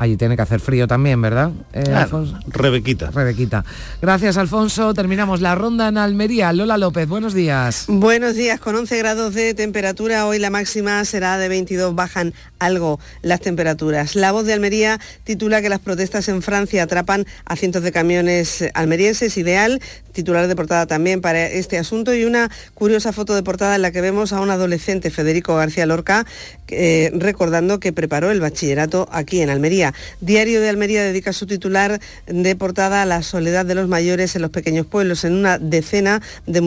Speaker 3: Allí tiene que hacer frío también, ¿verdad?
Speaker 48: Eh, Rebequita.
Speaker 3: Rebequita. Gracias, Alfonso. Terminamos la ronda en Almería. Lola López, buenos días.
Speaker 49: Buenos días. Con 11 grados de temperatura, hoy la máxima será de 22. Bajan algo las temperaturas. La voz de Almería titula que las protestas en Francia atrapan a cientos de camiones almerienses. Ideal, titular de portada también para este asunto. Y una curiosa foto de portada en la que vemos a un adolescente, Federico García Lorca, eh, recordando que preparó el bachillerato aquí en Almería. Diario de Almería dedica su titular de portada a la soledad de los mayores en los pequeños pueblos. En una decena de,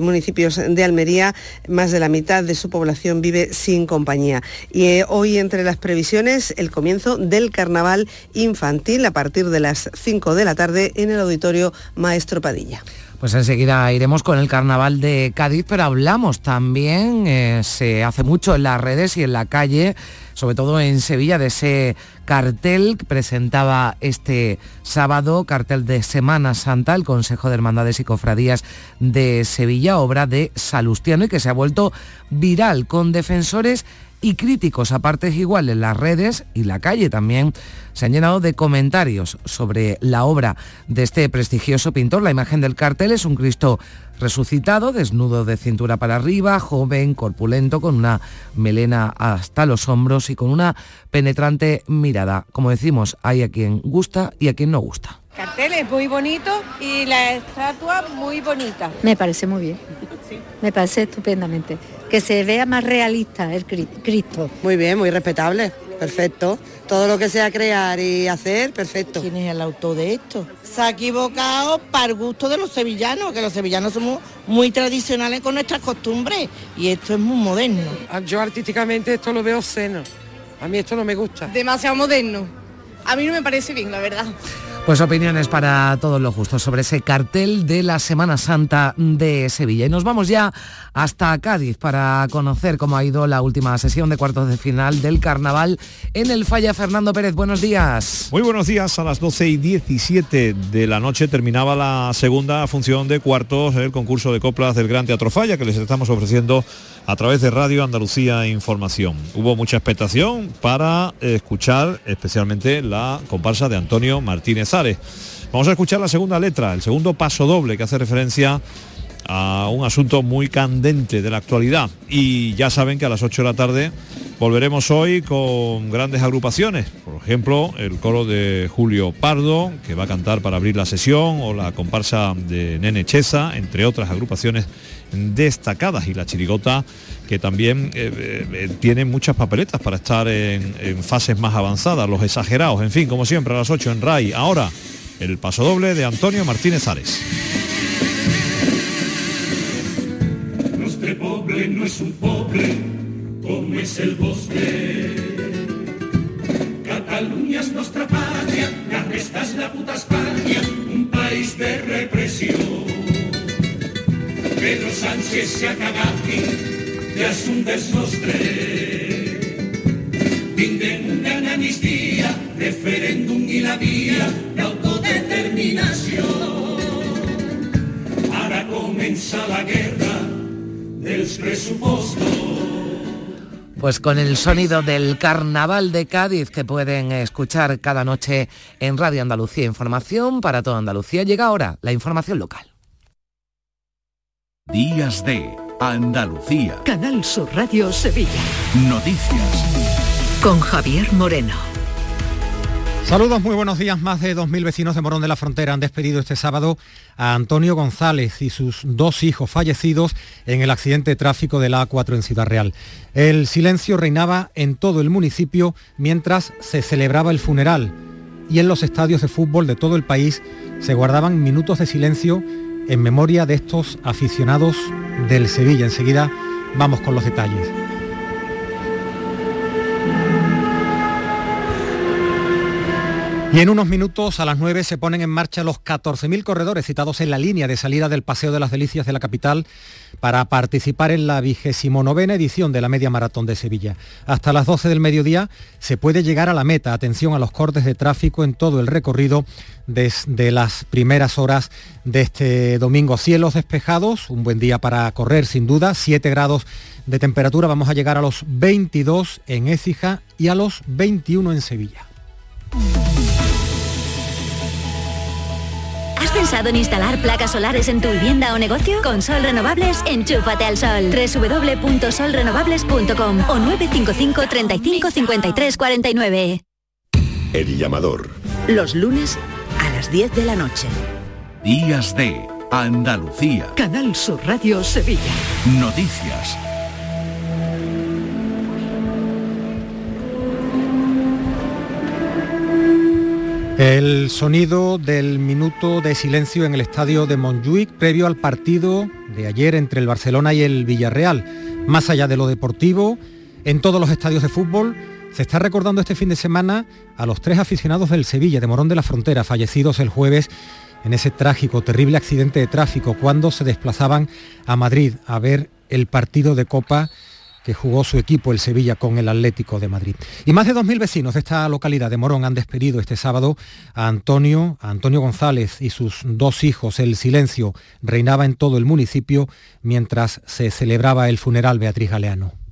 Speaker 49: municipios de Almería, más de la mitad de su población vive sin compañía. Y eh, hoy entre las previsiones, el comienzo del carnaval infantil a partir de las 5 de la tarde en el auditorio Maestro Padilla.
Speaker 3: Pues enseguida iremos con el carnaval de Cádiz, pero hablamos también, eh, se hace mucho en las redes y en la calle, sobre todo en Sevilla, de ese cartel que presentaba este sábado, cartel de Semana Santa, el Consejo de Hermandades y Cofradías de Sevilla, obra de Salustiano y que se ha vuelto viral con defensores y críticos a partes iguales. Las redes y la calle también se han llenado de comentarios sobre la obra de este prestigioso pintor. La imagen del cartel es un Cristo resucitado, desnudo de cintura para arriba, joven, corpulento, con una melena hasta los hombros y con una penetrante mirada. Como decimos, hay a quien gusta y a quien no gusta.
Speaker 6: El cartel es muy bonito y la estatua muy bonita.
Speaker 50: Me parece muy bien. Me parece estupendamente que se vea más realista el Cristo.
Speaker 6: Muy bien, muy respetable, perfecto. Todo lo que sea crear y hacer, perfecto.
Speaker 50: ¿Quién es el autor de esto?
Speaker 6: Se ha equivocado para el gusto de los sevillanos, que los sevillanos somos muy tradicionales con nuestras costumbres y esto es muy moderno.
Speaker 51: Ah, yo artísticamente esto lo veo seno. A mí esto no me gusta.
Speaker 6: Demasiado moderno. A mí no me parece bien, la verdad.
Speaker 3: Pues opiniones para todos los justos sobre ese cartel de la Semana Santa de Sevilla. Y nos vamos ya hasta Cádiz para conocer cómo ha ido la última sesión de cuartos de final del carnaval en el Falla. Fernando Pérez, buenos días.
Speaker 52: Muy buenos días. A las 12 y 17 de la noche terminaba la segunda función de cuartos del concurso de coplas del Gran Teatro Falla que les estamos ofreciendo a través de Radio Andalucía Información. Hubo mucha expectación para escuchar especialmente la comparsa de Antonio Martínez Vamos a escuchar la segunda letra, el segundo paso doble que hace referencia a un asunto muy candente de la actualidad. Y ya saben que a las 8 de la tarde volveremos hoy con grandes agrupaciones. Por ejemplo, el coro de Julio Pardo, que va a cantar para abrir la sesión, o la comparsa de Nene Cheza, entre otras agrupaciones destacadas. Y la chirigota, que también eh, eh, tiene muchas papeletas para estar en, fases más avanzadas, los exagerados. En fin, como siempre, a las 8 en RAI. Ahora, el paso doble de Antonio Martínez Ares.
Speaker 53: Poble no és un poble com és el vostre. Catalunya és nostra pàtria, la resta la puta Espanya, un país de repressió. Pedro Sánchez se ha cagat ja és un dels nostres. Tindrem una gran amnistia, referèndum i la via d'autodeterminació. Ara comença la guerra dels pressupostos.
Speaker 3: Pues con el sonido del carnaval de Cádiz que pueden escuchar cada noche en Radio Andalucía Información para toda Andalucía, llega ahora la información local.
Speaker 11: Días de Andalucía.
Speaker 35: Canal Sur Radio Sevilla.
Speaker 11: Noticias.
Speaker 35: Con Javier Moreno.
Speaker 45: Saludos, muy buenos días. Más de 2.000 vecinos de Morón de la Frontera han despedido este sábado a Antonio González y sus dos hijos fallecidos en el accidente de tráfico de la A4 en Ciudad Real. El silencio reinaba en todo el municipio mientras se celebraba el funeral y en los estadios de fútbol de todo el país se guardaban minutos de silencio en memoria de estos aficionados del Sevilla. Enseguida vamos con los detalles. Y en unos minutos, a las 9, se ponen en marcha los 14.000 corredores citados en la línea de salida del Paseo de las Delicias de la capital para participar en la vigésimo novena edición de la Media Maratón de Sevilla. Hasta las 12 del mediodía se puede llegar a la meta. Atención a los cortes de tráfico en todo el recorrido desde las primeras horas de este domingo. Cielos despejados, un buen día para correr sin duda, 7 grados de temperatura. Vamos a llegar a los 22 en Écija y a los 21 en Sevilla.
Speaker 54: Pensado en instalar placas solares en tu vivienda o negocio? Con Sol Renovables, enchúfate al sol. www.solrenovables.com o 955 35 53 49.
Speaker 55: El llamador.
Speaker 35: Los lunes a las 10 de la noche.
Speaker 11: Días de Andalucía.
Speaker 35: Canal Sur Radio Sevilla.
Speaker 11: Noticias.
Speaker 45: El sonido del minuto de silencio en el estadio de Montjuic previo al partido de ayer entre el Barcelona y el Villarreal. Más allá de lo deportivo, en todos los estadios de fútbol se está recordando este fin de semana a los tres aficionados del Sevilla, de Morón de la Frontera, fallecidos el jueves en ese trágico, terrible accidente de tráfico cuando se desplazaban a Madrid a ver el partido de Copa que jugó su equipo, el Sevilla, con el Atlético de Madrid. Y más de 2.000 vecinos de esta localidad de Morón han despedido este sábado a Antonio, a Antonio González y sus dos hijos. El silencio reinaba en todo el municipio mientras se celebraba el funeral Beatriz Galeano.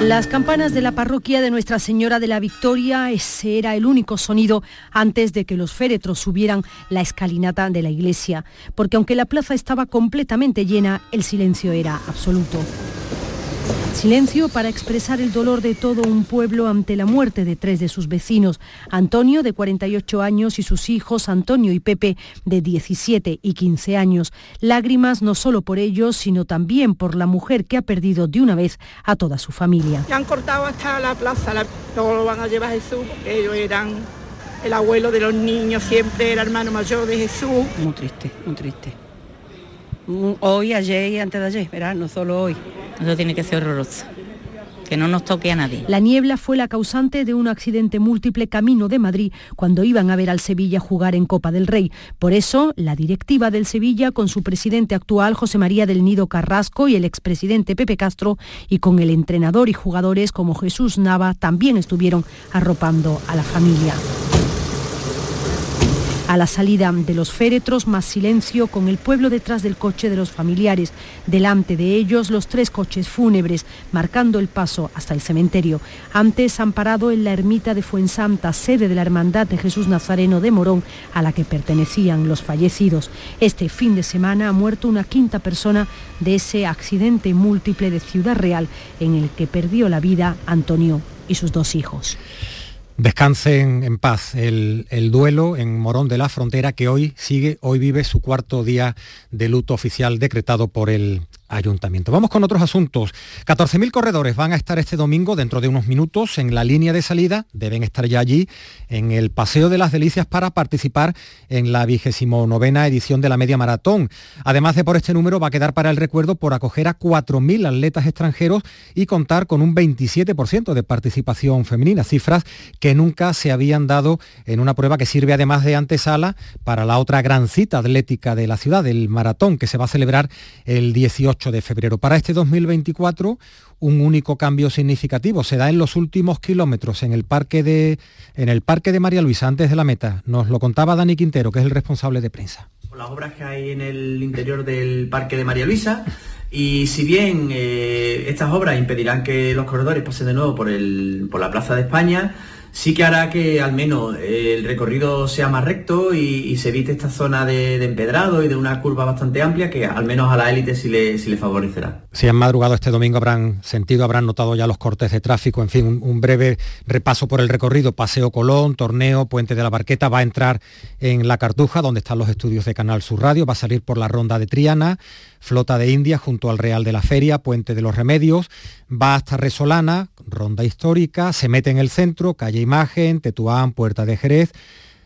Speaker 13: Las campanas de la parroquia de Nuestra Señora de la Victoria, ese era el único sonido antes de que los féretros subieran la escalinata de la iglesia, porque aunque la plaza estaba completamente llena, el silencio era absoluto. Silencio para expresar el dolor de todo un pueblo ante la muerte de tres de sus vecinos, Antonio de 48 años y sus hijos Antonio y Pepe de 17 y 15 años. Lágrimas no solo por ellos, sino también por la mujer que ha perdido de una vez a toda su familia.
Speaker 56: Ya han cortado hasta la plaza, la- luego lo van a llevar a Jesús, porque ellos eran el abuelo de los niños, siempre era hermano mayor de Jesús.
Speaker 57: Muy triste, muy triste. Mu- Hoy, ayer y antes de ayer, ¿verdad? No solo hoy.
Speaker 58: Eso tiene que ser horroroso.
Speaker 59: que no nos toque a nadie.
Speaker 13: La niebla fue la causante de un accidente múltiple camino de Madrid cuando iban a ver al Sevilla jugar en Copa del Rey. Por eso, la directiva del Sevilla, con su presidente actual José María del Nido Carrasco y el expresidente Pepe Castro, y con el entrenador y jugadores como Jesús Nava, también estuvieron arropando a la familia. A la salida de los féretros, más silencio con el pueblo detrás del coche de los familiares. Delante de ellos, los tres coches fúnebres, marcando el paso hasta el cementerio. Antes han parado en la ermita de Fuensanta, sede de la Hermandad de Jesús Nazareno de Morón, a la que pertenecían los fallecidos. Este fin de semana ha muerto una quinta persona de ese accidente múltiple de Ciudad Real, en el que perdió la vida Antonio y sus dos hijos.
Speaker 45: Descansen en paz. El, el, duelo en Morón de la Frontera que hoy sigue, hoy vive su cuarto día de luto oficial decretado por el ayuntamiento. Vamos con otros asuntos. 14.000 corredores van a estar este domingo dentro de unos minutos en la línea de salida, deben estar ya allí en el Paseo de las Delicias para participar en la vigésimo novena edición de la media maratón. Además de por este número va a quedar para el recuerdo por acoger a 4.000 atletas extranjeros y contar con un 27% de participación femenina, cifras que nunca se habían dado en una prueba que sirve además de antesala para la otra gran cita atlética de la ciudad, el maratón, que se va a celebrar el 18 de febrero. Para este 2024, un único cambio significativo se da en los últimos kilómetros en el parque de, en el parque de María Luisa, antes de la meta. Nos lo contaba Dani Quintero, que es el responsable de prensa.
Speaker 60: Las obras que hay en el interior del parque de María Luisa y si bien eh, estas obras impedirán que los corredores pasen de nuevo por, el, por la Plaza de España, sí que hará que al menos el recorrido sea más recto y, se evite esta zona de, empedrado y de una curva bastante amplia que al menos a la élite sí le, sí le favorecerá.
Speaker 45: Si han madrugado este domingo habrán sentido, habrán notado ya los cortes de tráfico, en fin, un, un, breve repaso por el recorrido, Paseo Colón, Torneo, Puente de la Barqueta, va a entrar en La Cartuja, donde están los estudios de Canal Sur Radio, va a salir por la Ronda de Triana, Flota de India junto al Real de la Feria, Puente de los Remedios, va hasta Resolana, Ronda Histórica, se mete en el centro, Calle Imagen, Tetuán, Puerta de Jerez,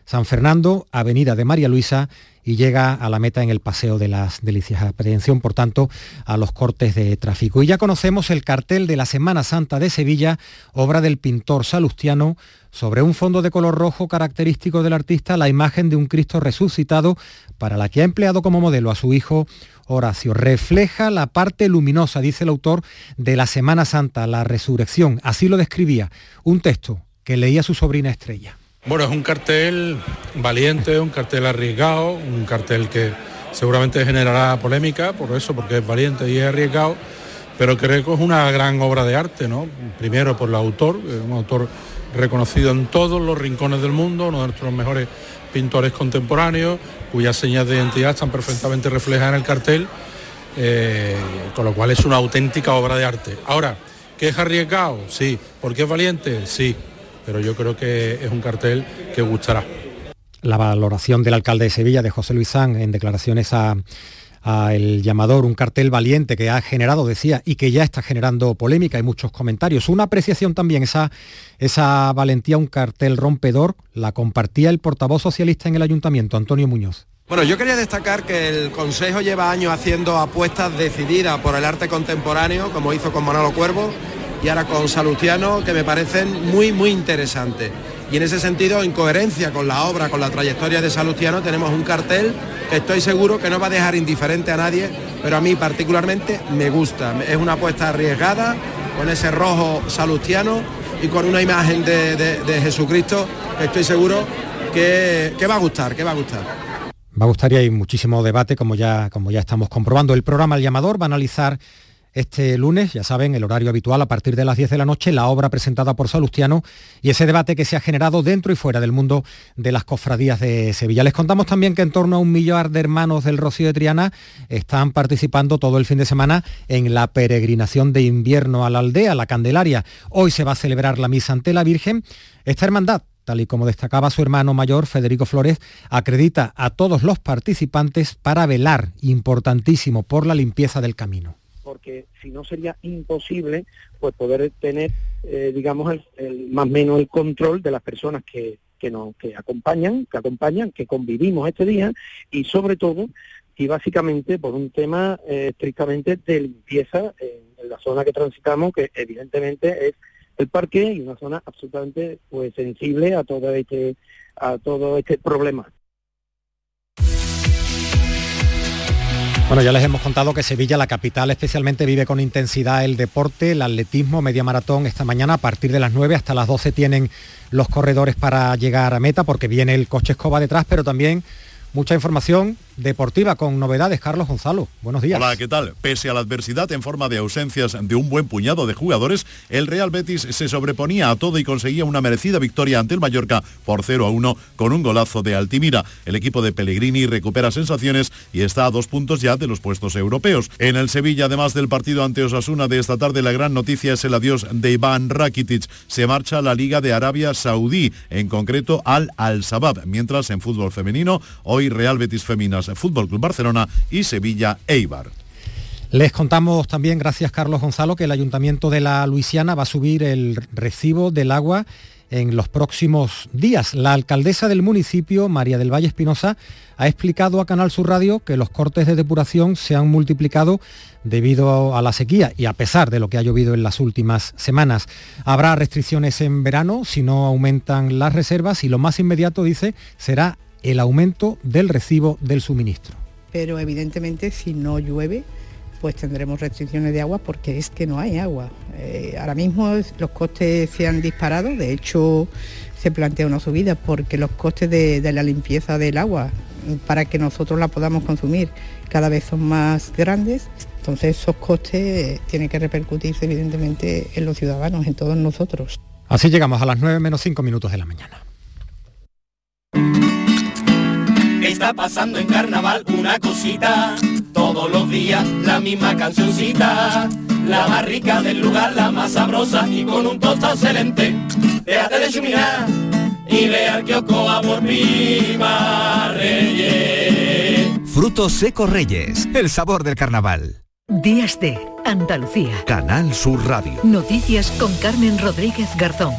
Speaker 45: San Fernando, Avenida de María Luisa y llega a la meta en el Paseo de las Delicias. Atención, por tanto, a los cortes de tráfico. Y ya conocemos el cartel de la Semana Santa de Sevilla, obra del pintor salustiano, sobre un fondo de color rojo característico del artista, la imagen de un Cristo resucitado, para la que ha empleado como modelo a su hijo Horacio. Refleja la parte luminosa, dice el autor, de la Semana Santa, la resurrección. Así lo describía un texto que leía su sobrina Estrella.
Speaker 61: Bueno, es un cartel valiente, un cartel arriesgado, un cartel que seguramente generará polémica por eso, porque es valiente y es arriesgado, pero creo que es una gran obra de arte, ¿no? Primero por el autor, un autor reconocido en todos los rincones del mundo, uno de nuestros mejores pintores contemporáneos, cuyas señas de identidad están perfectamente reflejadas en el cartel, eh, con lo cual es una auténtica obra de arte. Ahora, ¿qué es arriesgado? Sí. ¿Por qué es valiente? Sí. Pero yo creo que es un cartel que gustará.
Speaker 45: La valoración del alcalde de Sevilla, de José Luis San, en declaraciones a a El Llamador, un cartel valiente que ha generado, decía, y que ya está generando polémica y muchos comentarios. Una apreciación también, esa, esa valentía, un cartel rompedor, la compartía el portavoz socialista en el ayuntamiento, Antonio Muñoz.
Speaker 62: Bueno, yo quería destacar que el Consejo lleva años haciendo apuestas decididas por el arte contemporáneo, como hizo con Manolo Cuervo y ahora con Salustiano, que me parecen muy, muy interesantes. Y en ese sentido, en coherencia con la obra, con la trayectoria de Salustiano, tenemos un cartel que estoy seguro que no va a dejar indiferente a nadie, pero a mí particularmente me gusta. Es una apuesta arriesgada, con ese rojo salustiano y con una imagen de, Jesucristo que estoy seguro que, que va a gustar, que va a gustar.
Speaker 45: Va a gustar y hay muchísimo debate, como ya, como ya estamos comprobando. El programa El Llamador va a analizar este lunes, ya saben, el horario habitual a partir de las 10 de la noche, la obra presentada por Salustiano y ese debate que se ha generado dentro y fuera del mundo de las cofradías de Sevilla. Les contamos también que en torno a un millar de hermanos del Rocío de Triana están participando todo el fin de semana en la peregrinación de invierno a la aldea, la Candelaria. Hoy se va a celebrar la misa ante la Virgen. Esta hermandad tal y como destacaba su hermano mayor, Federico Flores, acredita a todos los participantes para velar, importantísimo, por la limpieza del camino
Speaker 63: porque si no sería imposible pues poder tener, eh, digamos, el, más o menos el control de las personas que, que nos acompañan, que acompañan, que convivimos este día y sobre todo y básicamente por un tema eh, estrictamente de limpieza en
Speaker 40: la zona que transitamos, que evidentemente es el parque y una zona absolutamente pues sensible a todo este a todo este problema.
Speaker 45: Bueno, ya les hemos contado que Sevilla, la capital, especialmente vive con intensidad el deporte, el atletismo, media maratón esta mañana. A partir de las 9 hasta las 12 tienen los corredores para llegar a meta porque viene el coche escoba detrás, pero también mucha información deportiva con novedades. Carlos Gonzalo, buenos días.
Speaker 16: Hola, ¿qué tal? Pese a la adversidad en forma de ausencias de un buen puñado de jugadores, el Real Betis se sobreponía a todo y conseguía una merecida victoria ante el Mallorca por 0 a 1 con un golazo de Altimira. El equipo de Pellegrini recupera sensaciones y está a dos puntos ya de los puestos europeos. En el Sevilla, además del partido ante Osasuna de esta tarde, la gran noticia es el adiós de Iván Rakitic. Se marcha a la Liga de Arabia Saudí, en concreto al Al-Sabab, mientras en fútbol femenino, hoy Real Betis Feminas Fútbol Club Barcelona y Sevilla Eibar.
Speaker 45: Les contamos también, gracias Carlos Gonzalo, que el Ayuntamiento de la Luisiana va a subir el recibo del agua en los próximos días. La alcaldesa del municipio, María del Valle Espinosa, ha explicado a Canal Sur Radio que los cortes de depuración se han multiplicado debido a la sequía y a pesar de lo que ha llovido en las últimas semanas. Habrá restricciones en verano si no aumentan las reservas y lo más inmediato, dice, será el aumento del recibo del suministro.
Speaker 64: Pero evidentemente si no llueve, pues tendremos restricciones de agua porque es que no hay agua. Eh, ahora mismo los costes se han disparado, de hecho se plantea una subida porque los costes de, de la limpieza del agua para que nosotros la podamos consumir cada vez son más grandes. Entonces esos costes tienen que repercutirse evidentemente en los ciudadanos, en todos nosotros.
Speaker 45: Así llegamos a las 9 menos 5 minutos de la mañana.
Speaker 65: Está pasando en carnaval una cosita, todos los días la misma cancioncita. La más rica del lugar, la más sabrosa y con un tosto excelente. Déjate de chuminar y ve al kiosco a por Viva Reyes.
Speaker 11: Frutos secos Reyes, el sabor del carnaval.
Speaker 35: Días de Andalucía.
Speaker 11: Canal Sur Radio.
Speaker 35: Noticias con Carmen Rodríguez Garzón.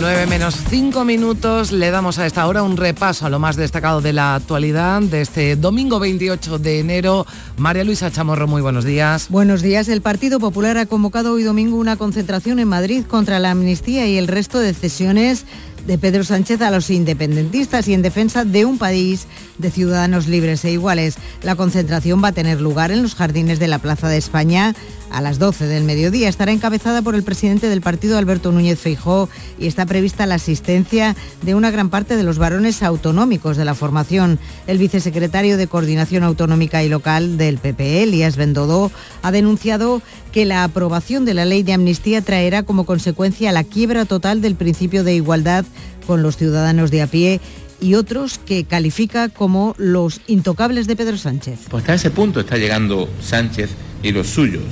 Speaker 3: 9 menos 5 minutos, le damos a esta hora un repaso a lo más destacado de la actualidad de este domingo 28 de enero. María Luisa Chamorro, muy buenos días.
Speaker 18: Buenos días. El Partido Popular ha convocado hoy domingo una concentración en Madrid contra la amnistía y el resto de cesiones de Pedro Sánchez a los independentistas y en defensa de un país de ciudadanos libres e iguales. La concentración va a tener lugar en los jardines de la Plaza de España a las 12 del mediodía. Estará encabezada por el presidente del partido, Alberto Núñez Feijó, y está prevista la asistencia de una gran parte de los varones autonómicos de la formación. El vicesecretario de Coordinación Autonómica y Local del PPE, Elías Bendodó, ha denunciado que la aprobación de la ley de amnistía traerá como consecuencia la quiebra total del principio de igualdad con los ciudadanos de a pie y otros que califica como los intocables de Pedro Sánchez.
Speaker 4: Pues hasta ese punto está llegando Sánchez y los suyos.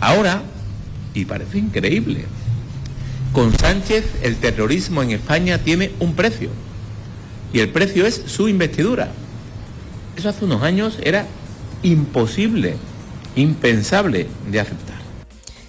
Speaker 4: Ahora, y parece increíble, con Sánchez el terrorismo en España tiene un precio. Y el precio es su investidura. Eso hace unos años era imposible, impensable de aceptar.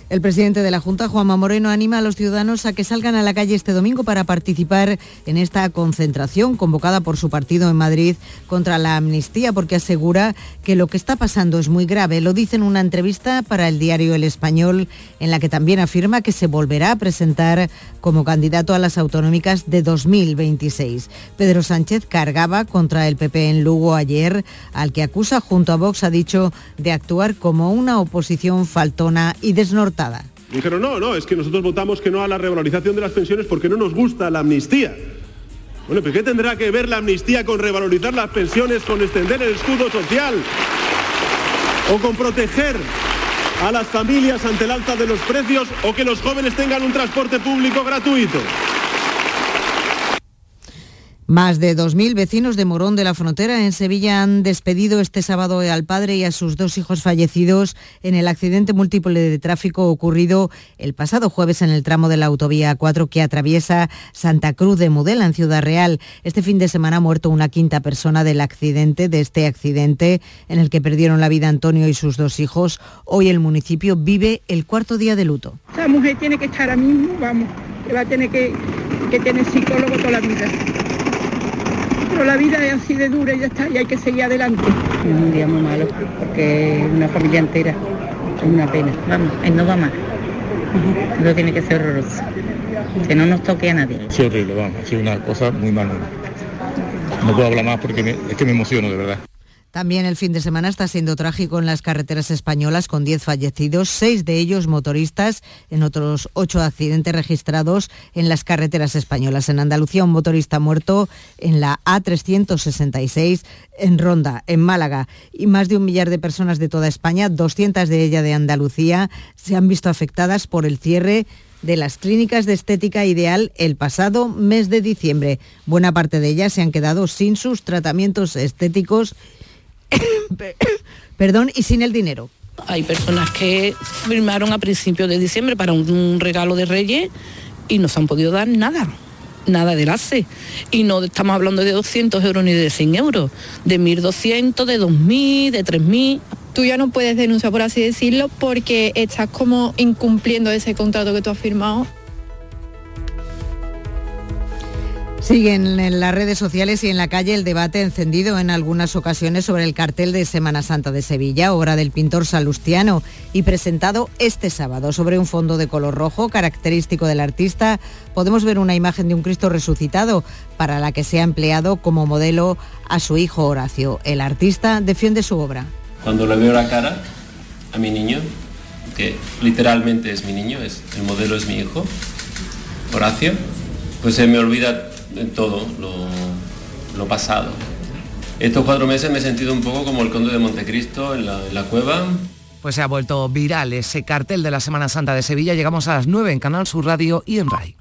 Speaker 18: El presidente de la Junta, Juanma Moreno, anima a los ciudadanos a que salgan a la calle este domingo para participar en esta concentración convocada por su partido en Madrid contra la amnistía, porque asegura que lo que está pasando es muy grave. Lo dice en una entrevista para el diario El Español, en la que también afirma que se volverá a presentar como candidato a las autonómicas de 2026. Pedro Sánchez cargaba contra el PP en Lugo ayer, al que acusa junto a Vox, ha dicho, de actuar como una oposición faltona y desnortada.
Speaker 5: Dijeron, no, no, es que nosotros votamos que no a la revalorización de las pensiones porque no nos gusta la amnistía. Bueno, ¿pero qué tendrá que ver la amnistía con revalorizar las pensiones, con extender el escudo social o con proteger a las familias ante el alta de los precios o que los jóvenes tengan un transporte público gratuito?
Speaker 18: Más de 2.000 vecinos de Morón de la Frontera en Sevilla han despedido este sábado al padre y a sus dos hijos fallecidos en el accidente múltiple de tráfico ocurrido el pasado jueves en el tramo de la autovía 4 que atraviesa Santa Cruz de Mudela en Ciudad Real. Este fin de semana ha muerto una quinta persona del accidente, de este accidente en el que perdieron la vida Antonio y sus dos hijos. Hoy el municipio vive el cuarto día de luto.
Speaker 6: Esa mujer tiene que estar ahora mismo, vamos, que va a tener que tener psicólogo toda la vida pero la vida es así de dura y ya está, y hay que seguir adelante.
Speaker 66: Es un día muy malo, porque una familia entera
Speaker 40: Una pena, vamos, él no va más. Lo tiene que ser horroroso. Que no nos toque a nadie.
Speaker 62: Sí, horrible, vamos, ha sido una cosa muy mala. No puedo hablar más porque me- es que me emociono, de verdad.
Speaker 18: También el fin de semana está siendo trágico en las carreteras españolas con 10 fallecidos, seis de ellos motoristas, en otros ocho accidentes registrados en las carreteras españolas. En Andalucía un motorista muerto en la A366 en Ronda, en Málaga, y más de un millar de personas de toda España, 200 de ellas de Andalucía, se han visto afectadas por el cierre de las clínicas de estética ideal el pasado mes de diciembre. Buena parte de ellas se han quedado sin sus tratamientos estéticos <laughs> perdón, y sin el dinero.
Speaker 67: Hay personas que firmaron a principios de diciembre para un, un regalo de Reyes y no se han podido dar nada, nada del ACE. Y no estamos hablando de 200 euros ni de 100 euros, de 1.200, de 2.000, de 3.000.
Speaker 68: Tú ya no puedes denunciar, por así decirlo, porque estás como incumpliendo ese contrato que tú has firmado.
Speaker 18: Siguen en las redes sociales y en la calle el debate encendido en algunas ocasiones sobre el cartel de Semana Santa de Sevilla, obra del pintor salustiano, y presentado este sábado sobre un fondo de color rojo característico del artista. Podemos ver una imagen de un Cristo resucitado para la que se ha empleado como modelo a su hijo Horacio. El artista defiende su obra.
Speaker 10: Cuando le veo la cara a mi niño, que literalmente es mi niño, es, el modelo es mi hijo, Horacio, pues se me olvida todo lo, pasado. Estos cuatro meses me he sentido un poco como el conde de Montecristo en la, en la cueva.
Speaker 3: Pues se ha vuelto viral ese cartel de la Semana Santa de Sevilla. Llegamos a las 9 en Canal Sur Radio y en RAI.